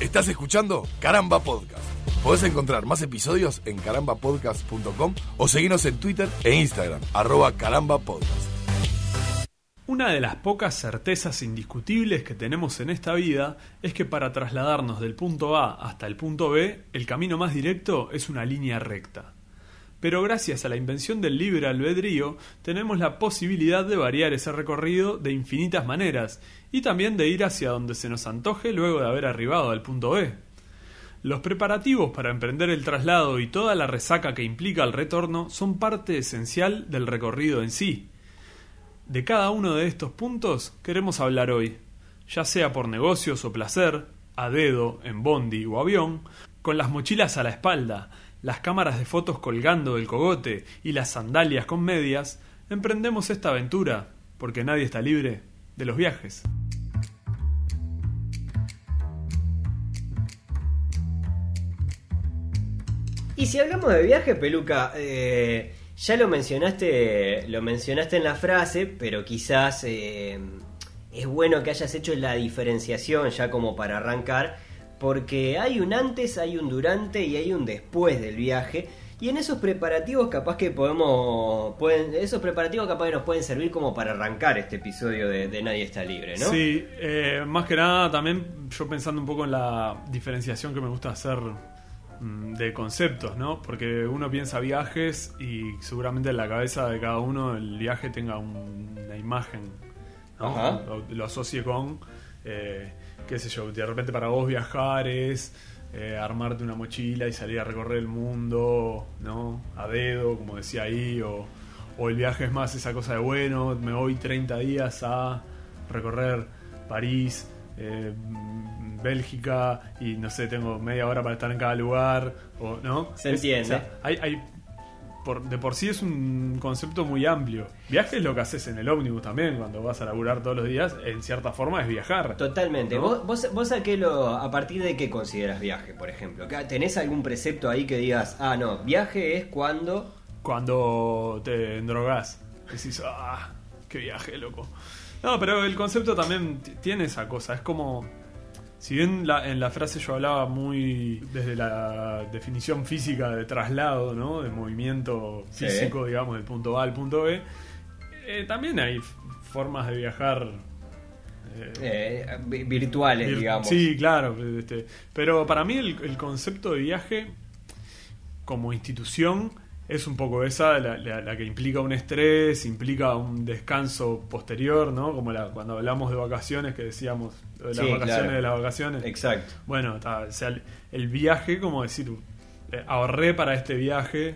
Estás escuchando Caramba Podcast. Podés encontrar más episodios en carambapodcast.com o seguirnos en Twitter e Instagram, arroba carambapodcast. Una de las pocas certezas indiscutibles que tenemos en esta vida es que para trasladarnos del punto A hasta el punto B, el camino más directo es una línea recta. Pero gracias a la invención del libre albedrío, tenemos la posibilidad de variar ese recorrido de infinitas maneras y también de ir hacia donde se nos antoje luego de haber arribado al punto B. Los preparativos para emprender el traslado y toda la resaca que implica el retorno son parte esencial del recorrido en sí. De cada uno de estos puntos queremos hablar hoy, ya sea por negocios o placer, a dedo, en bondi o avión, con las mochilas a la espalda, las cámaras de fotos colgando del cogote y las sandalias con medias, emprendemos esta aventura, porque nadie está libre de los viajes. Y si hablamos de viaje, Peluca, eh, ya lo mencionaste, lo mencionaste en la frase, pero quizás eh, es bueno que hayas hecho la diferenciación ya como para arrancar, porque hay un antes, hay un durante y hay un después del viaje. Y en esos preparativos capaz que podemos, pueden, esos preparativos capaz que nos pueden servir como para arrancar este episodio de, de Nadie está libre, ¿no? Sí, eh, más que nada también yo pensando un poco en la diferenciación que me gusta hacer mm, de conceptos, ¿no? Porque uno piensa viajes y seguramente en la cabeza de cada uno el viaje tenga un- una imagen, ¿no? Lo, lo asocie con, eh, qué sé yo, de repente para vos viajar es eh, armarte una mochila y salir a recorrer el mundo, ¿no? A dedo, como decía ahí, o, o el viaje es más esa cosa de, bueno, me voy 30 días a recorrer París, eh, Bélgica y no sé, tengo media hora para estar en cada lugar, o, ¿no? Se Es- entiende. o sea, hay, hay- por, de por sí es un concepto muy amplio. Viaje es lo que haces en el ómnibus también, cuando vas a laburar todos los días, en cierta forma es viajar. Totalmente. ¿No? ¿Vos, vos, vos a, qué lo, a partir de qué consideras viaje, por ejemplo? ¿Acá ¿Tenés algún precepto ahí que digas, ah, no, viaje es cuando... Cuando te endrogás, decís, ah, qué viaje, loco. No, pero el concepto también tiene esa cosa, es como... Si bien la- en la frase yo hablaba muy desde la definición física de traslado, ¿no? De movimiento Sí. físico, digamos, del punto A al punto B, eh, también hay formas de viajar eh, eh, vi- virtuales, Vir- digamos. Sí, claro. este, pero para mí el, el concepto de viaje como institución es un poco esa, la, la- la que implica un estrés, implica un descanso posterior, ¿no? Como la, cuando hablamos de vacaciones, que decíamos, de las Sí, vacaciones claro. de las vacaciones. Exacto. Bueno, ta, o sea, el, el viaje, como decir, eh, ahorré para este viaje.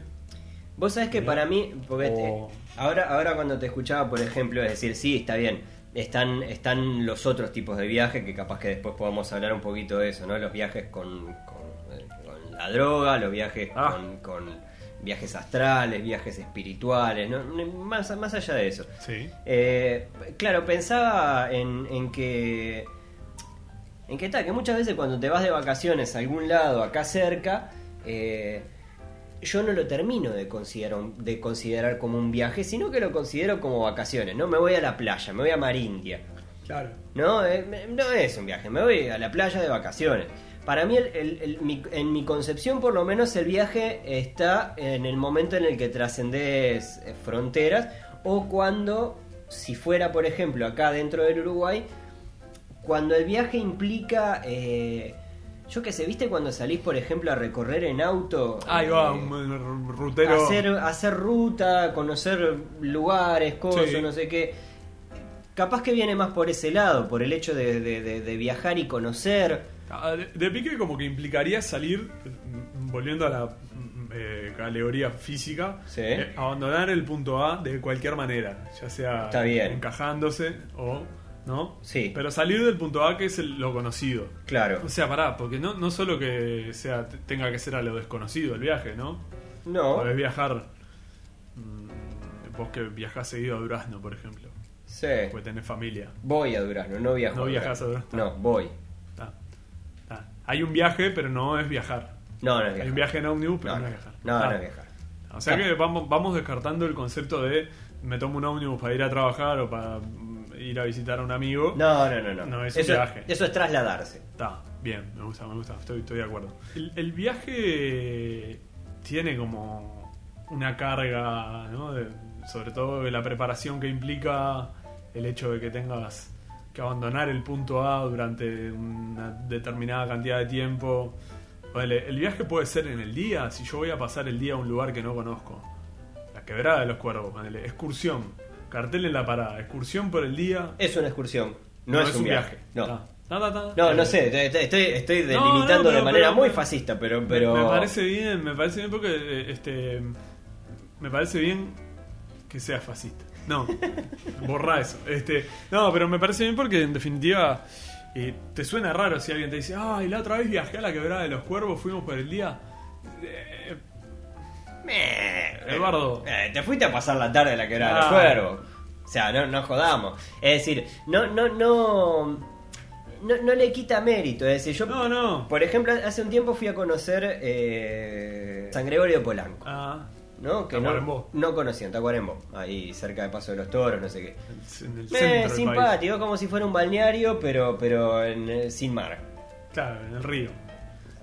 Vos sabés que para mí, porque O- eh, ahora, ahora cuando te escuchaba, por ejemplo, es decir, sí, está bien, están, están los otros tipos de viajes, que capaz que después podamos hablar un poquito de eso, ¿no? Los viajes con, con, eh, con la droga, los viajes Ah. con, con viajes astrales, viajes espirituales, ¿no? Más, más allá de eso. Sí. Eh, claro, pensaba en, en que. En que tal, que muchas veces cuando te vas de vacaciones a algún lado acá cerca, eh, yo no lo termino de considerar, de considerar como un viaje, sino que lo considero como vacaciones, ¿no? Me voy a la playa, me voy a Marindia. Claro. No, Eh, no es un viaje, me voy a la playa de vacaciones. Para mí, el- el- el- mi- en mi concepción, por lo menos, el viaje está en el momento en el que trascendes eh, fronteras o cuando, si fuera, por ejemplo, acá dentro del Uruguay, cuando el viaje implica, eh, yo qué sé, ¿viste cuando salís, por ejemplo, a recorrer en auto? Ahí va, Eh, un, rutero. hacer, hacer ruta, conocer lugares, cosas, Sí. no sé qué. Capaz que viene más por ese lado, por el hecho de, de- de- de viajar y conocer. Ah, De, de pique como que implicaría salir, mm, volviendo a la mm, eh, categoría física, Sí. eh, abandonar el punto A de cualquier manera, ya sea Está bien. encajándose o no. Sí. Pero salir del punto A que es el- lo conocido. Claro. O sea, pará, porque no, no solo que sea tenga que ser a lo desconocido el viaje, ¿no? No. Podés viajar, mm, vos que viajás seguido a Durazno, por ejemplo, Sí. porque tenés familia. Voy a Durazno, no viajo. No viajás a Durazno. No, voy. Hay un viaje, pero no es viajar. No, no es Hay viajar. un viaje en ómnibus, pero No, no, no, es viajar. no, no es viajar. O sea que vamos, vamos descartando el concepto de me tomo un ómnibus para ir a trabajar o para ir a visitar a un amigo. No, no, no, no. No, es un eso, viaje. eso es trasladarse. Está. Bien, me gusta, me gusta, estoy, estoy de acuerdo. El, el viaje tiene como una carga, ¿no? De- sobre todo de la preparación que implica el hecho de que tengas que abandonar el punto A durante una determinada cantidad de tiempo. Ponele, el viaje puede ser en el día, si yo voy a pasar el día a un lugar que no conozco. La quebrada de los cuervos, ponele, excursión, cartel en la parada, excursión por el día. Es una excursión, no, es, un viaje. No. Ta, ta, ta, ta. No, no sé, estoy, estoy, No, delimitando no, pero- de manera pero- muy fascista, pero... Pero... Me, parece bien, me parece bien porque eh, este me parece bien que sea fascista. No, borra eso. Este, no, pero me parece bien porque en definitiva eh, te suena raro si alguien te dice, ay, la otra vez viajé a la quebrada de los cuervos, fuimos por el día. Eh, Eh, Eduardo. eh, te fuiste a pasar la tarde en la quebrada de los Ah. cuervos. O sea, no, no jodamos. Es decir, no, no, no, no, no le quita mérito. Es decir, yo, No, no. por ejemplo, hace un tiempo fui a conocer eh, San Gregorio de Polanco. ah, ¿no? Que no, Tacuarembó. no conocían, Tacuarembó, ahí cerca de Paso de los Toros, no sé qué. en el Eh, país. simpático, como si fuera un balneario, pero, pero en, eh, sin mar. Claro, en el río.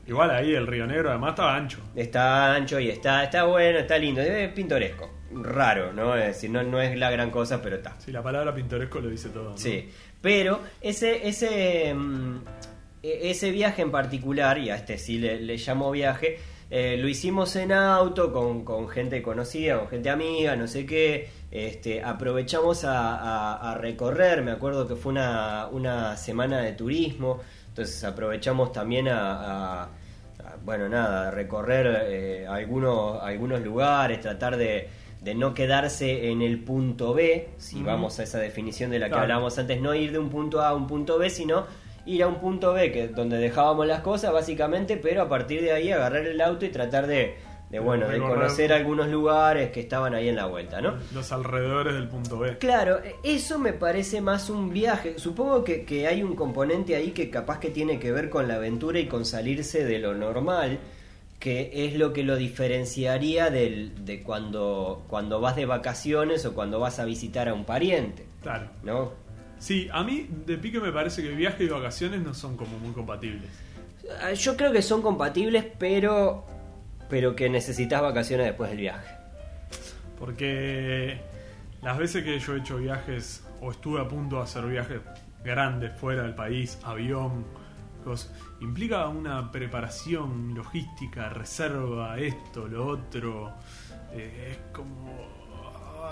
Igual ahí el río Negro además estaba ancho. Está ancho y está, está bueno, está lindo, es pintoresco. Raro, ¿no? Es decir, no, no es la gran cosa, pero está. Sí, la palabra pintoresco lo dice todo. ¿no? Sí. Pero ese, ese, mm, e- ese viaje en particular, y a este sí le, le llamo viaje, eh, lo hicimos en auto con, con gente conocida, con gente amiga, no sé qué. Este, aprovechamos a, a- a recorrer, me acuerdo que fue una, una semana de turismo, entonces aprovechamos también a, a- a, bueno, nada, recorrer eh, algunos, algunos lugares, tratar de, de no quedarse en el punto B, si vamos a esa definición de la que hablábamos antes, no ir de un punto A a un punto B, sino ir a un punto B, que donde dejábamos las cosas básicamente, pero a partir de ahí agarrar el auto y tratar de, de bueno, de conocer algunos lugares que estaban ahí en la vuelta, ¿no? Los alrededores del punto B. Claro, eso me parece más un viaje. Supongo que, que hay un componente ahí que capaz que tiene que ver con la aventura y con salirse de lo normal, que es lo que lo diferenciaría del, de cuando, cuando vas de vacaciones o cuando vas a visitar a un pariente, Claro. ¿no? Sí, a mí de pique me parece que viaje y vacaciones no son como muy compatibles. Ah, Yo creo que son compatibles, pero, pero que necesitas vacaciones después del viaje. Porque las veces que yo he hecho viajes o estuve a punto de hacer viajes grandes fuera del país, avión, implica una preparación logística, reserva, esto, lo otro. Eh, es como.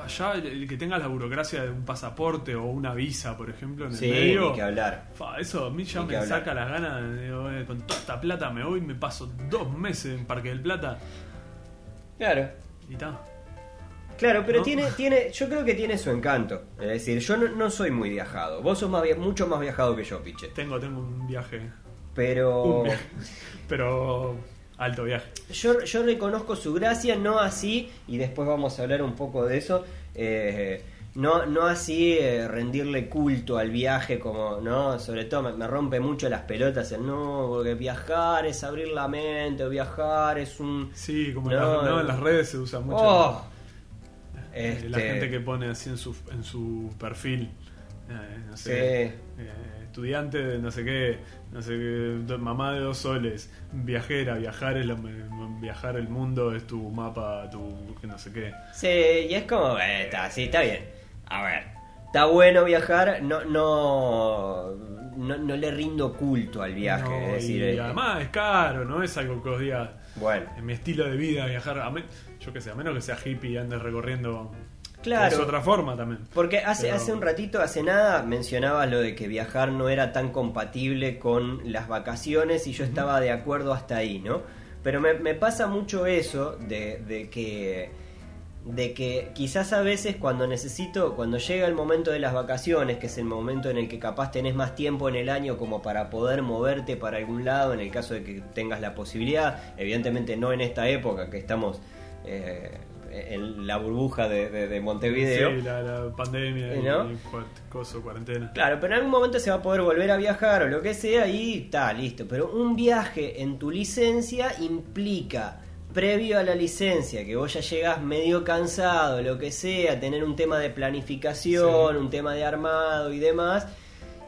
Ya el que tenga la burocracia de un pasaporte o una visa, por ejemplo, en Sí, el medio. ni que hablar. Fa, eso a mí ya me hablar. saca las ganas. digo, eh, con toda esta plata me voy, me paso dos meses en Parque del Plata Claro. y tal. Claro, pero ¿No? tiene, tiene, yo creo que tiene su encanto. Es decir, yo no, no soy muy viajado. Vos sos más mucho más viajado que yo, Piche. Tengo, tengo un viaje. Pero Un viaje. Pero alto viaje. yo, yo reconozco su gracia, no así, y después vamos a hablar un poco de eso. eh, no, no así eh, rendirle culto al viaje como, ¿no? Sobre todo me, me rompe mucho las pelotas el no, porque viajar es abrir la mente, o viajar es un... Sí, como No, en, las, no, no. en las redes se usa mucho. Oh, eh, La este- gente que pone así en su, en su perfil. eh, no sé. Sí. eh, estudiante de no sé qué, no sé qué, mamá de dos soles, viajera, viajar es me- viajar el mundo es tu mapa, tu que no sé qué. Sí, y es como, eh, está, sí, está bien. A ver, está bueno viajar, no, no, no, no le rindo culto al viaje. No, es decir, y eh, además es caro, no es algo que os diga bueno, en mi estilo de vida viajar, a men- yo que sé, a menos que sea hippie y andes recorriendo Claro. es otra forma también. porque hace, Pero- hace un ratito, hace nada, mencionabas lo de que viajar no era tan compatible con las vacaciones y yo estaba de acuerdo hasta ahí, ¿no? Pero me, me pasa mucho eso de, de que de que quizás a veces cuando necesito, cuando llega el momento de las vacaciones, que es el momento en el que capaz tenés más tiempo en el año como para poder moverte para algún lado, en el caso de que tengas la posibilidad, evidentemente no en esta época que estamos eh, en la burbuja de, de- de Montevideo. Sí, la, la pandemia ¿No? y cuarentena. Claro, pero en algún momento se va a poder volver a viajar o lo que sea y está, listo. Pero un viaje en tu licencia implica, previo a la licencia, que vos ya llegás medio cansado, lo que sea, tener un tema de planificación, Sí. un tema de armado y demás.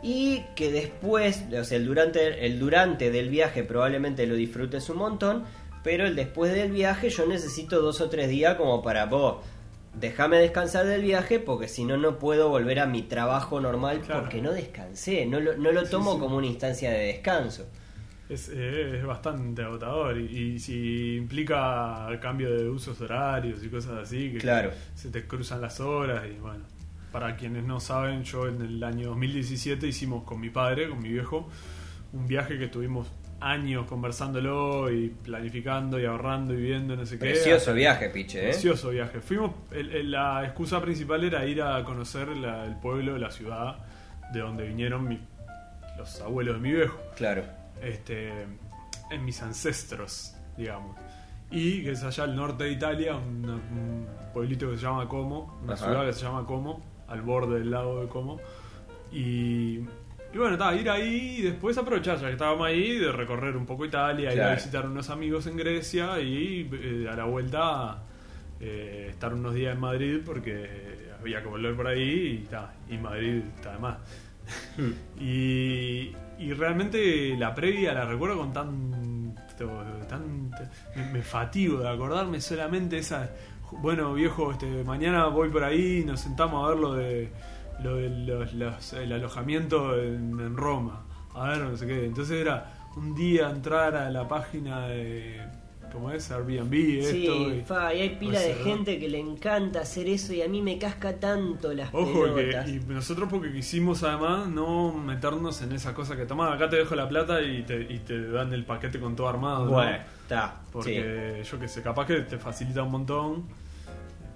y que después, o sea, el durante, el durante del viaje probablemente lo disfrutes un montón, pero el después del viaje yo necesito dos o tres días como para vos. Déjame descansar del viaje porque si no, no puedo volver a mi trabajo normal Claro. porque no descansé, no lo, no lo tomo sí. como una instancia de descanso. Es, eh, es bastante agotador y, y si implica cambio de usos horarios y cosas así, que Claro. se te cruzan las horas y bueno. Para quienes no saben, yo en el año 2017 hicimos con mi padre, con mi viejo, un viaje que estuvimos años conversándolo y planificando y ahorrando y viendo, no sé qué. Precioso viaje, piche, ¿eh? Precioso viaje. Fuimos, el- el- la excusa principal era ir a conocer la- el pueblo, la ciudad de donde vinieron mi- los abuelos de mi viejo Claro. este, en mis ancestros, digamos. Y que es allá al norte de Italia, un, un pueblito que se llama Como, una Ajá. ciudad que se llama Como, al borde del lago de Como. Y, y bueno, ir ahí y después aprovechar, ya que estábamos ahí, de recorrer un poco Italia, ir a Claro. visitar unos amigos en Grecia y eh, a la vuelta eh, estar unos días en Madrid porque había que volver por ahí y, ta, y Madrid está de más. Y, y realmente la previa la recuerdo con tan. tan me, me fatigo de acordarme solamente esa. Bueno, viejo, este, mañana voy por ahí nos sentamos a ver lo de, lo los- los- el alojamiento en, en Roma. A ver, no sé qué. Entonces era un día entrar a la página de. ¿Cómo es? Airbnb, esto. Sí, y- fa, y hay pila de gente que le encanta hacer eso y a mí me casca tanto las Ojo, que, y nosotros porque quisimos además no meternos en esa cosa que tomás, acá te dejo la plata y te, y te dan el paquete con todo armado. ¿no? Bueno, está. sí. Porque yo que sé, capaz que te facilita un montón,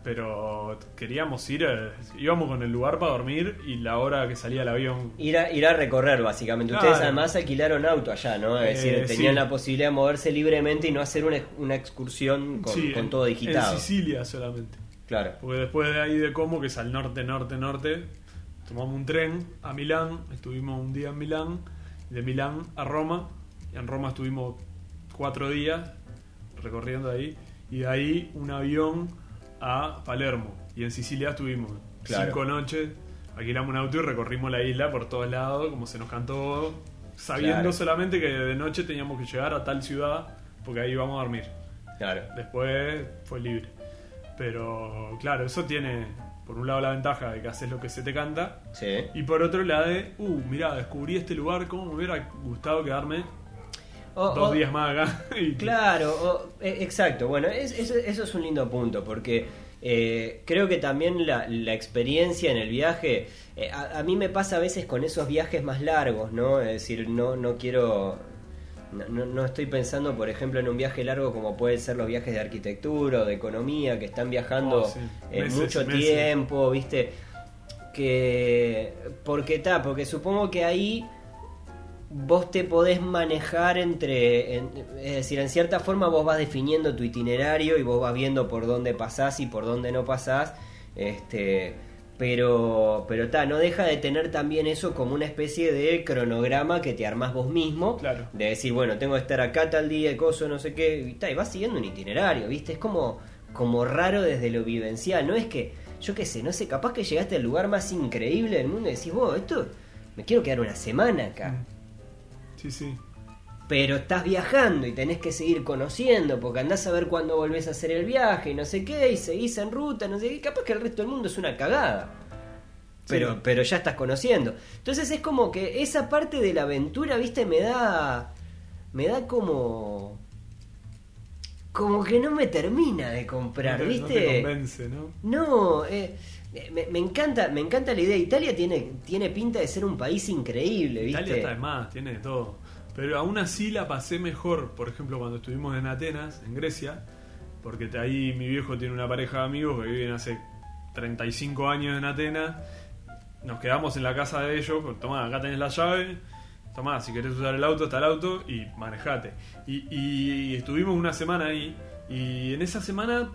pero queríamos ir, eh, íbamos con el lugar para dormir y la hora que salía el avión. Ir a, ir a recorrer, básicamente. Claro. Ustedes además alquilaron auto allá, ¿no? Es Eh, decir, tenían sí. la posibilidad de moverse libremente y no hacer una, una excursión con, Sí, con todo digitado. En Sicilia solamente. Claro. Porque después de ahí de Como, que es al norte, norte, norte, tomamos un tren a Milán, estuvimos un día en Milán, de Milán a Roma, y en Roma estuvimos cuatro días recorriendo ahí, y de ahí un avión a Palermo, y en Sicilia estuvimos Claro. cinco noches, alquilamos un auto y recorrimos la isla por todos lados, como se nos cantó, sabiendo Claro. solamente que de noche teníamos que llegar a tal ciudad, porque ahí íbamos a dormir. Claro. Después fue libre. Pero claro, eso tiene por un lado la ventaja de que haces lo que se te canta Sí. y por otro la de, uh, mirá, descubrí este lugar, cómo me hubiera gustado quedarme O- dos o- días más acá. Y- Claro, o- eh, exacto. Bueno, es- eso, eso es un lindo punto porque eh, creo que también la, la experiencia en el viaje, eh, a, a mí me pasa a veces con esos viajes más largos, ¿no? Es decir, no, no quiero... No, no- no estoy pensando, por ejemplo, en un viaje largo como pueden ser los viajes de arquitectura o de economía, que están viajando Oh, sí. eh, mucho meses. tiempo, ¿viste? Que... Porque está, porque supongo que ahí vos te podés manejar entre, en- es decir, en cierta forma vos vas definiendo tu itinerario y vos vas viendo por dónde pasás y por dónde no pasás, este, pero, pero ta, no deja de tener también eso como una especie de cronograma que te armás vos mismo, Claro. de decir, bueno, tengo que estar acá tal día, coso, no sé qué, y, ta, y vas siguiendo un itinerario, ¿viste? Es como, como raro desde lo vivencial, no es que, yo qué sé, no sé, capaz que llegaste al lugar más increíble del mundo y decís, wow, esto, me quiero quedar una semana acá. Sí, sí. Pero estás viajando y tenés que seguir conociendo, porque andás a ver cuándo volvés a hacer el viaje y no sé qué, y seguís en ruta, no sé qué, capaz que el resto del mundo es una cagada. Pero, Sí. pero ya estás conociendo. Entonces es como que esa parte de la aventura, viste, me da. Me da como. Como que no me termina de comprar, no te, no ¿viste? te convence, ¿no? No, eh, me, me encanta, me encanta la idea. Italia tiene, tiene pinta de ser un país increíble, ¿viste? Italia está de más, tiene de todo. Pero aún así la pasé mejor, por ejemplo, cuando estuvimos en Atenas, en Grecia, porque ahí mi viejo tiene una pareja de amigos que viven hace 35 años en Atenas. Nos quedamos en la casa de ellos, pues, tomá, acá tenés la llave, tomá, si querés usar el auto, está el auto y manejate. Y, y estuvimos una semana ahí, y en esa semana,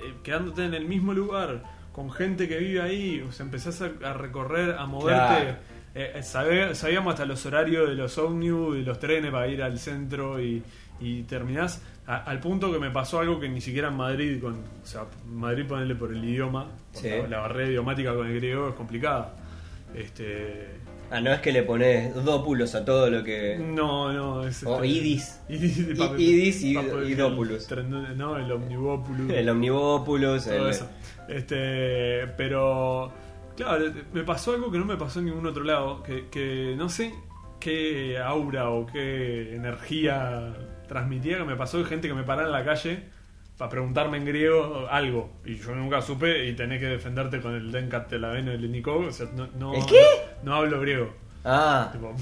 eh, quedándote en el mismo lugar, con gente que vive ahí, o sea, empezás a, a recorrer, a moverte. Claro. Eh, eh, sabíamos hasta los horarios de los ómnibus y los trenes para ir al centro y, y terminás a- al punto que me pasó algo que ni siquiera en Madrid, con, o sea, Madrid ponerle por el idioma, Sí. la, la barrera idiomática con el griego es complicada. Este, Ah, no es que le pones dópulos a todo lo que. No, no, es. O este- idis. Idis, de I- papel- idis y- papel- y dópulos. tren- No, el. El todo el- eso. Este, pero claro, me pasó algo que no me pasó en ningún otro lado, que, que no sé qué aura o qué energía transmitía que me pasó de gente que me paraba en la calle para preguntarme en griego algo y yo nunca supe y tenés que defenderte con el Denkat Telaveno y el Nikov, o sea, no, no, ¿El qué? no hablo griego. Ah, Tipo,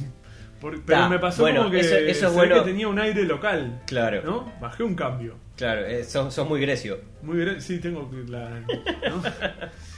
pero Ta, me pasó bueno, como que, eso- eso bueno. que tenía un aire local. Claro. ¿No? Bajé un cambio. claro, eh, sos, sos muy grecio. Muy gra- sí, tengo la. ¿no?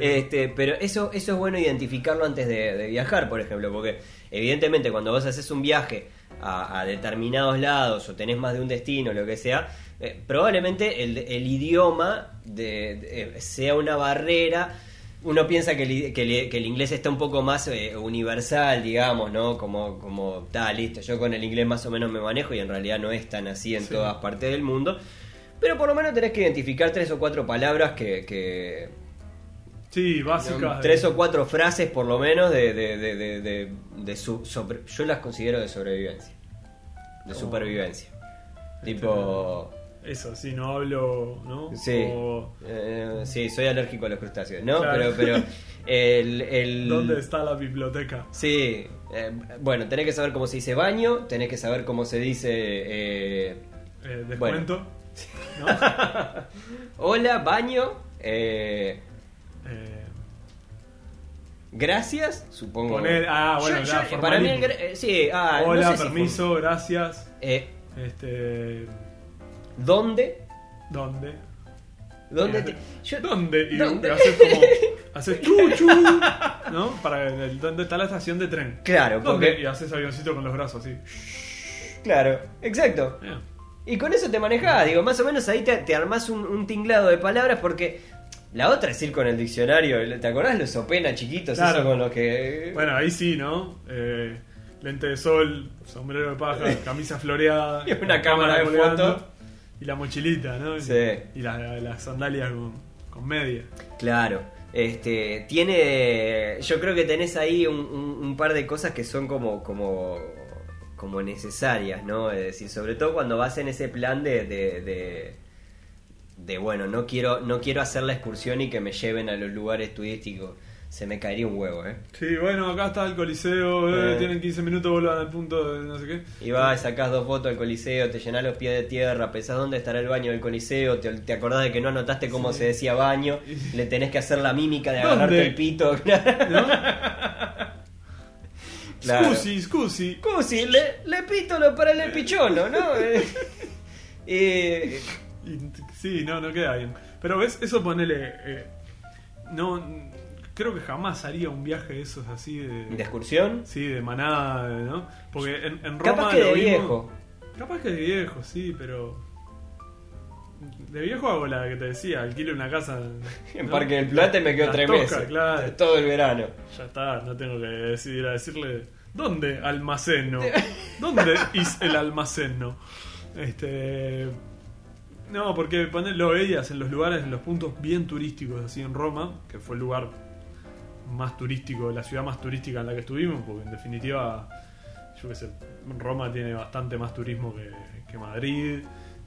Este, pero eso, eso es bueno identificarlo antes de, de viajar, por ejemplo, porque evidentemente cuando vos haces un viaje a, a determinados lados o tenés más de un destino, lo que sea, eh, probablemente el, el idioma de- de- eh, sea una barrera. Uno piensa que el, i- que el- que el inglés está un poco más eh, universal, digamos, ¿no? Como, como, está, listo, yo con el inglés más o menos me manejo y en realidad no es tan así en Sí. todas partes del mundo. Pero por lo menos tenés que identificar tres o cuatro palabras que- que, sí, básicas. Tres o cuatro frases por lo menos de, de, de, de, su, sobre- yo las considero de sobrevivencia. De Oh. supervivencia. Tipo... Eso, sí, no hablo, ¿no? Sí, O, eh, sí, soy alérgico a los crustáceos, ¿no? Claro. Pero, pero el, el- ¿Dónde está la biblioteca? Sí, eh, bueno, tenés que saber cómo se dice baño, tenés que saber cómo se dice... eh, Eh, descuento. ¿no? hola, baño, eh, gracias, supongo. Poner- ah, bueno, Yo- para mí el sí, ah, no hola, sé si permiso, gracias. eh, Este. ¿Dónde? ¿Dónde? ¿Dónde Eh, te- yo- ¿Dónde? Y ¿Dónde? haces como. Haces chu chu. ¿No? Para el- ¿Dónde está la estación de tren? Claro, ¿Dónde? porque- Y haces avioncito con los brazos así. Claro, exacto. Eh, Y con eso te manejás, digo, más o menos ahí te, te armás un, un tinglado de palabras porque la otra es ir con el diccionario. ¿Te acordás los Opena chiquitos? Claro. Eso con los que. Bueno, ahí sí, ¿no? Eh, lente de sol, sombrero de paja, camisa floreada, Y una cámara de colgando, foto. Y la mochilita, ¿no? Sí. Y la- las sandalias con, con media. Claro. Este, tiene. Yo creo que tenés ahí un, un- un par de cosas que son como. como como necesarias, ¿no? Es decir, sobre todo cuando vas en ese plan de, de, de, de, bueno, no quiero, no quiero hacer la excursión y que me lleven a los lugares turísticos. Se me caería un huevo, ¿eh? Sí, bueno, acá está el coliseo, eh, Eh. tienen 15 minutos, vuelvan al punto de no sé qué. Y vas, sacás dos fotos del coliseo, te llenás los pies de tierra, pensás dónde estará el baño del coliseo, te, te acordás de que no anotaste cómo Sí. se decía baño, le tenés que hacer la mímica de ¿Dónde? agarrarte el pito. ¿No? Claro. Scusi, scusi. Scusi, le, le pitolo para el pichono, ¿no? Eh, eh, sí, no, no queda bien. Pero ves, eso ponele. eh, no, creo que jamás haría un viaje de esos así de. ¿De excursión? Sí, de manada, ¿no? Porque en, en Roma. Capaz que lo de viejo. Capaz que de viejo, sí, pero. De viejo hago la que te decía, alquilo una casa. En ¿no? Parque del Plata y me quedo tres meses. Claro. Todo el verano. Ya está, no tengo que decidir a decirle. ¿Dónde almaceno? ¿Dónde es el almaceno? Este. No, porque lo veías en los lugares, en los puntos bien turísticos, así en Roma, que fue el lugar más turístico, la ciudad más turística en la que estuvimos, porque en definitiva, yo qué sé, Roma tiene bastante más turismo que, que Madrid.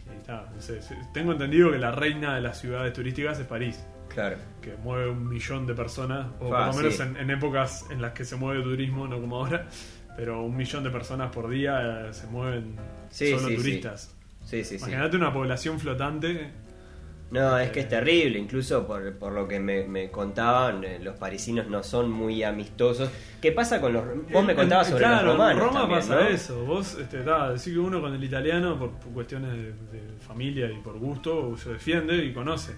Y está, no sé, tengo entendido que la reina de las ciudades turísticas es París Claro. que mueve un millón de personas, o por lo menos sí. en, en épocas en las que se mueve turismo, no como ahora, pero un millón de personas por día eh, se mueven Sí, solo sí, turistas. Imagínate una población flotante. No, es que Eh. es terrible, incluso por, por lo que me, me contaban, eh, los parisinos no son muy amistosos. ¿Qué pasa con los... Vos me En- contabas sobre claro, los romanos. En Roma también, pasa ¿no? eso. Vos, este, ta, decís que uno con el italiano, por, por cuestiones de, de familia y por gusto, se defiende y conoce.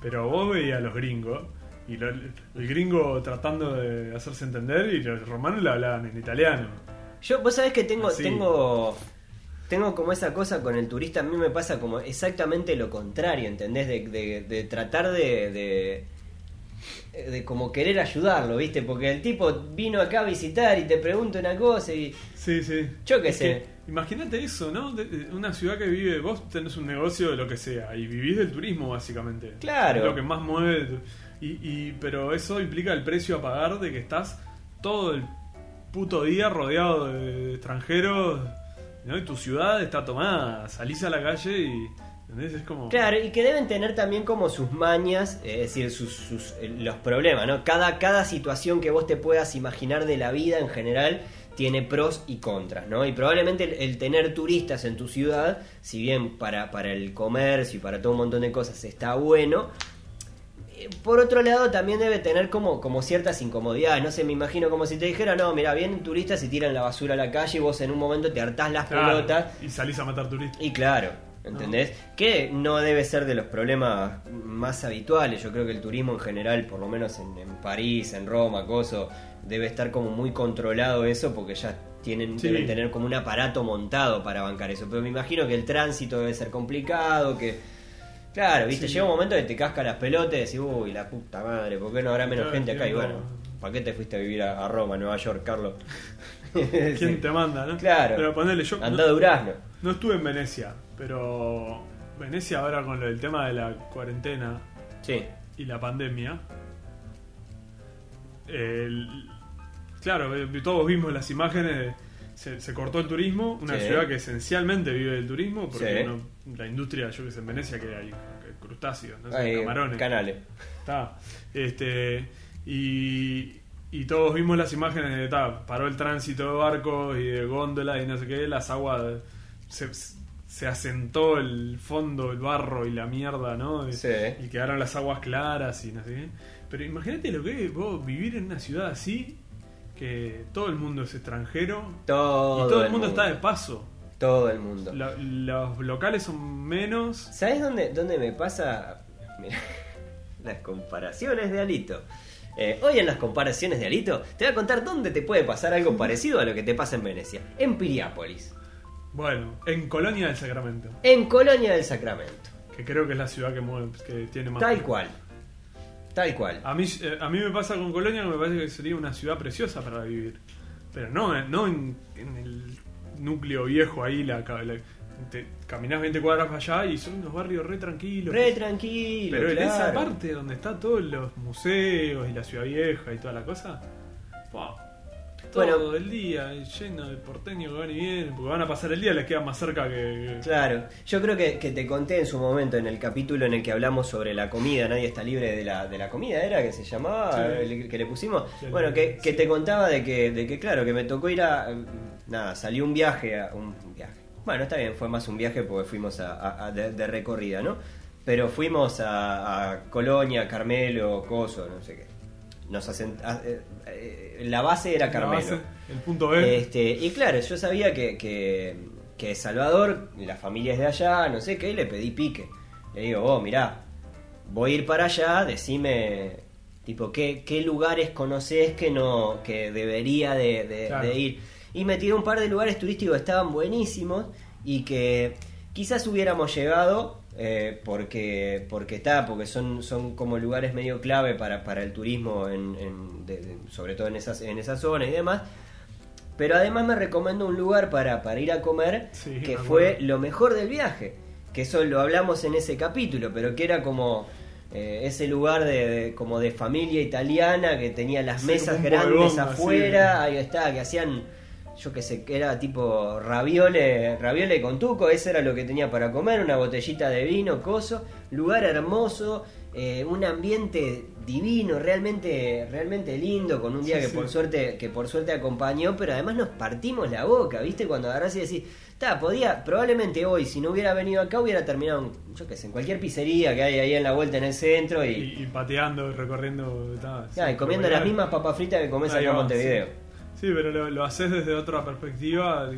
Pero vos veías a los gringos, y lo- el gringo tratando de hacerse entender, y los romanos le hablaban en italiano. Yo, vos sabés que tengo, Así. tengo, tengo como esa cosa con el turista, a mí me pasa como exactamente lo contrario, ¿entendés? De, de- de tratar de, de, de como querer ayudarlo, ¿viste? Porque el tipo vino acá a visitar y te pregunta una cosa y... Sí, sí. Yo qué Es sé. imagínate eso, ¿no? Una ciudad que vive, vos tenés un negocio de lo que sea y vivís del turismo básicamente. Claro. Es lo que más mueve. tu- Y, y- pero eso implica el precio a pagar de que estás todo el puto día rodeado de extranjeros, ¿no? Y tu ciudad está tomada, salís a la calle y... Es como... Claro, y que deben tener también como sus mañas, eh, es decir, sus, sus- eh, los problemas, ¿no? Cada, cada situación que vos te puedas imaginar de la vida en general tiene pros y contras, ¿no? Y probablemente el, el tener turistas en tu ciudad, si bien para, para el comercio y para todo un montón de cosas está bueno, por otro lado también debe tener como, como ciertas incomodidades, no sé, me imagino como si te dijera, no, mira, vienen turistas y tiran la basura a la calle y vos en un momento te hartás las Claro, pelotas y salís a matar turistas. y claro, ¿entendés? Que no debe ser de los problemas más habituales. Yo creo que el turismo en general, por lo menos en, en París, en Roma, Coso, debe estar como muy controlado eso porque ya tienen, Sí. deben tener como un aparato montado para bancar eso. Pero me imagino que el tránsito debe ser complicado, que... Claro, viste, Sí. llega un momento que te casca las pelotas y decís, uy, la puta madre, ¿por qué no habrá menos Claro, gente acá? Y bueno, ¿para qué te fuiste a vivir a, a Roma, Nueva York, Carlos? ¿Quién Sí. te manda, no? Claro. Pero ponele, yo Anda a no, Durazno. no estuve en Venecia, pero Venecia ahora con del tema de la cuarentena Sí. y la pandemia. el- claro, todos vimos las imágenes. de- se, se cortó el turismo, una Sí. ciudad que esencialmente vive del turismo, porque Sí. no- la industria, yo que sé, en Venecia que hay crustáceos, no sé, camarones. Canales. Está. Este, y, y todos vimos las imágenes de, ta, paró el tránsito de barcos y de góndolas y no sé qué, las aguas, se, se asentó el fondo, el barro y la mierda, ¿no? Sí. Y quedaron las aguas claras y no sé qué. Pero imagínate lo que es vos vivir en una ciudad así, que todo el mundo es extranjero Todo, y todo el mundo, está de paso. Todo el mundo. La- los locales son menos. ¿Sabes dónde, dónde me pasa? Mirá, las comparaciones de Alito. Eh, hoy en las comparaciones de Alito te voy a contar dónde te puede pasar algo parecido a lo que te pasa en Venecia. En Piriápolis. Bueno, en Colonia del Sacramento. En Colonia del Sacramento. que creo que es la ciudad que, mueve, que tiene más. Tal cual. Tal cual. A mí, eh, a mí me pasa con Colonia que me parece que sería una ciudad preciosa para vivir. Pero no, eh, no en, en el núcleo viejo ahí, la, la- te caminás 20 cuadras para allá y son unos barrios re tranquilos. Re tranquilo. Pero en esa parte donde está todos los museos y la ciudad vieja y toda la cosa, ¡fua! Todo Bueno. el día lleno de porteños que van y vienen, porque van a pasar el día, les queda más cerca que... Claro, yo creo que, que te conté en su momento en el capítulo en el que hablamos sobre la comida, nadie está libre de la, de la comida, ¿era que se llamaba? Sí. El que le pusimos. Sí. Bueno, que, que te contaba de que, de que, claro, que me tocó ir a... Nada, salió un viaje, a, un viaje. Bueno, está bien, fue más un viaje porque fuimos a, a- a de, de recorrida, ¿no? Pero fuimos a, a Colonia, Carmelo, Coso, no sé qué. Nos asent- a- eh, eh, la base era Carmelo. base, el punto B. Este, y claro, yo sabía que, que, que Salvador, la familia es de allá, no sé qué, y le pedí pique. Le digo, oh, mirá, voy a ir para allá, decime, tipo, qué, qué lugares conoces que no que debería de, de- Claro. de ir. Y me tiró un par de lugares turísticos que estaban buenísimos y que quizás hubiéramos llegado eh, porque porque está porque son son como lugares medio clave para, para el turismo en, en- de- de- sobre todo en esas en esas zonas y demás pero además me recomendó un lugar para, para ir a comer Sí, que fue lo mejor del viaje que eso lo hablamos en ese capítulo pero que era como eh, ese lugar de, de- como de familia italiana que tenía las Sí, mesas grandes así. afuera ahí está que hacían yo que sé que era tipo raviole raviole con tuco ese era lo que tenía para comer una botellita de vino coso lugar hermoso eh, un ambiente divino realmente realmente lindo con un día Sí, que sí. por suerte que por suerte acompañó pero además nos partimos la boca viste cuando agarrás y decís ta podía probablemente hoy si no hubiera venido acá hubiera terminado en, yo que sé en cualquier pizzería que hay ahí en la vuelta en el centro y, y, y pateando recorriendo. ta, y comiendo las mismas papas fritas que comes Ahí acá en Montevideo Sí, Sí, pero lo, lo haces desde otra perspectiva.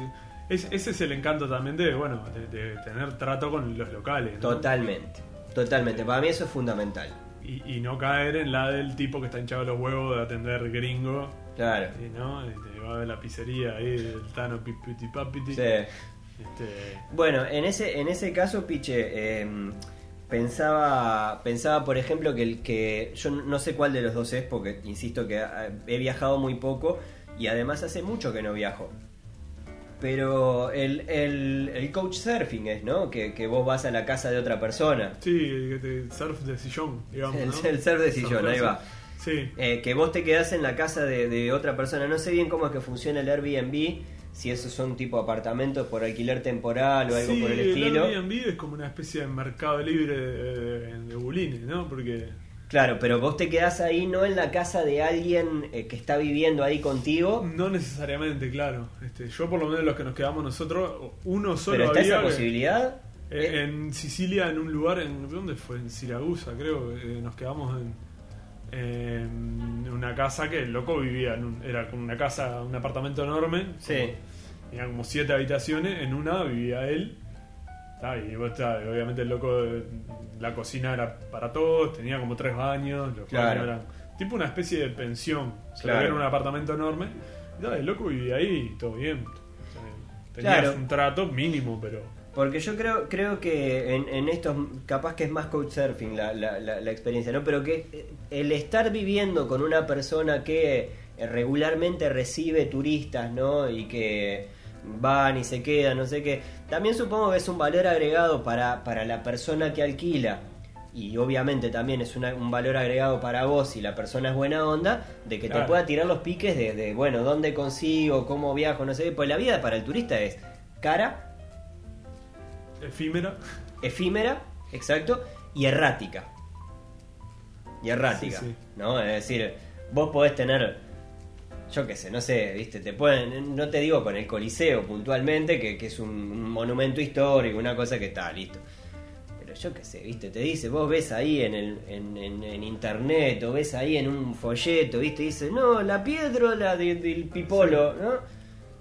Es- ese es el encanto también de, bueno, de, de tener trato con los locales. ¿no? Totalmente, totalmente. Para mí eso es fundamental. Y, y no caer en la del tipo que está hinchado los huevos de atender gringo. Claro. Y, ¿no? Y te va a la pizzería ahí del Tano Pipiti Papiti. Sí. Este, Bueno, en ese, en ese caso, Piche, eh, pensaba, pensaba, por ejemplo, que el que yo no sé cuál de los dos es, porque insisto que eh, he viajado muy poco y además hace mucho que no viajo. Pero el, el, el coach surfing es, ¿no? Que, que vos vas a la casa de otra persona. sí, te surf de sillón, digamos. El, ¿no? el surf de sillón, ahí va. Sí. Eh, que vos te quedás en la casa de, de otra persona. No sé bien cómo es que funciona el Airbnb, si esos son tipo apartamentos por alquiler temporal o algo Sí, por el estilo. Airbnb es como una especie de mercado libre de, de bulines, ¿no? Porque Claro, pero vos te quedás ahí no en la casa de alguien eh, que está viviendo ahí contigo. no necesariamente, claro. Este, yo por lo menos los que nos quedamos nosotros, uno solo pero está había esa que- posibilidad. eh, Eh, en Sicilia, en un lugar, en ¿dónde fue? En Siragusa, creo. eh, nos quedamos en, en una casa que el loco vivía, en un- era como una casa, un apartamento enorme. Sí. como- tenía como siete habitaciones, en una vivía él. Ah, y vos, tá, y obviamente el loco, la cocina era para todos, tenía como tres baños, los Claro. baños eran tipo una especie de pensión. O sea, Claro. Era un apartamento enorme. Y, el loco vivía ahí todo bien. O sea, tenías Claro. un trato mínimo, pero... Porque yo creo creo que en, en estos, capaz que es más couchsurfing la, la, la, la experiencia, ¿no? Pero que eh, el estar viviendo con una persona que eh, regularmente recibe turistas, ¿no? Y que van y se quedan, no sé qué. También supongo que es un valor agregado para, para la persona que alquila. Y obviamente también es una- un valor agregado para vos si la persona es buena onda, de que te pueda tirar los piques de, de, bueno, dónde consigo, cómo viajo, no sé qué. Pues la vida para el turista es cara, efímera. efímera, exacto, y errática. Y errática, Sí, sí. ¿no? Es decir, vos podés tener, yo qué sé, no sé, viste, te pueden, no te digo con el Coliseo puntualmente, que, que es un, un monumento histórico, una cosa que está, listo. Pero yo qué sé, viste, te dice, vos ves ahí en, el, en, en- en internet o ves ahí en un folleto, viste, y dice, no, la piedra de- del Pipolo, ¿no?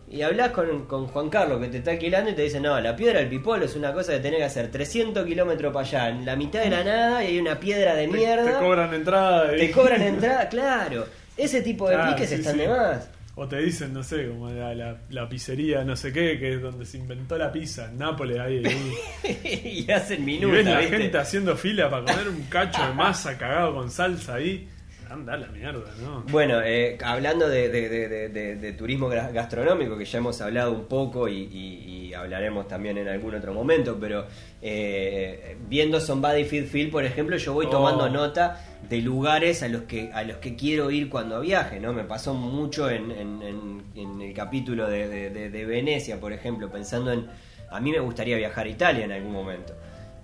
Y hablas con, con Juan Carlos que te está alquilando y te dice, no, la piedra del Pipolo es una cosa que tenés que hacer 300 kilómetros para allá, en la mitad de la nada y hay una piedra de mierda. Te, cobran entrada. y- Te cobran entrada, claro. Ese tipo de piques sí, están sí. de más. O te dicen, no sé, como la, la, la pizzería, no sé qué, que es donde se inventó la pizza, en Nápoles, ahí. ahí. y hacen y minutos, ves la ¿viste? gente haciendo fila para comer un cacho de masa cagado con salsa ahí. Anda la mierda, ¿no? Bueno, eh, hablando de, de- turismo gastronómico, que ya hemos hablado un poco y, y- y hablaremos también en algún otro momento, pero eh, viendo Somebody Feed Feel, por ejemplo, yo voy Oh. tomando nota de lugares a los que a los que quiero ir cuando viaje, ¿no? Me pasó mucho en, en- en- en el capítulo de, de- Venecia, por ejemplo, pensando en... A mí me gustaría viajar a Italia en algún momento.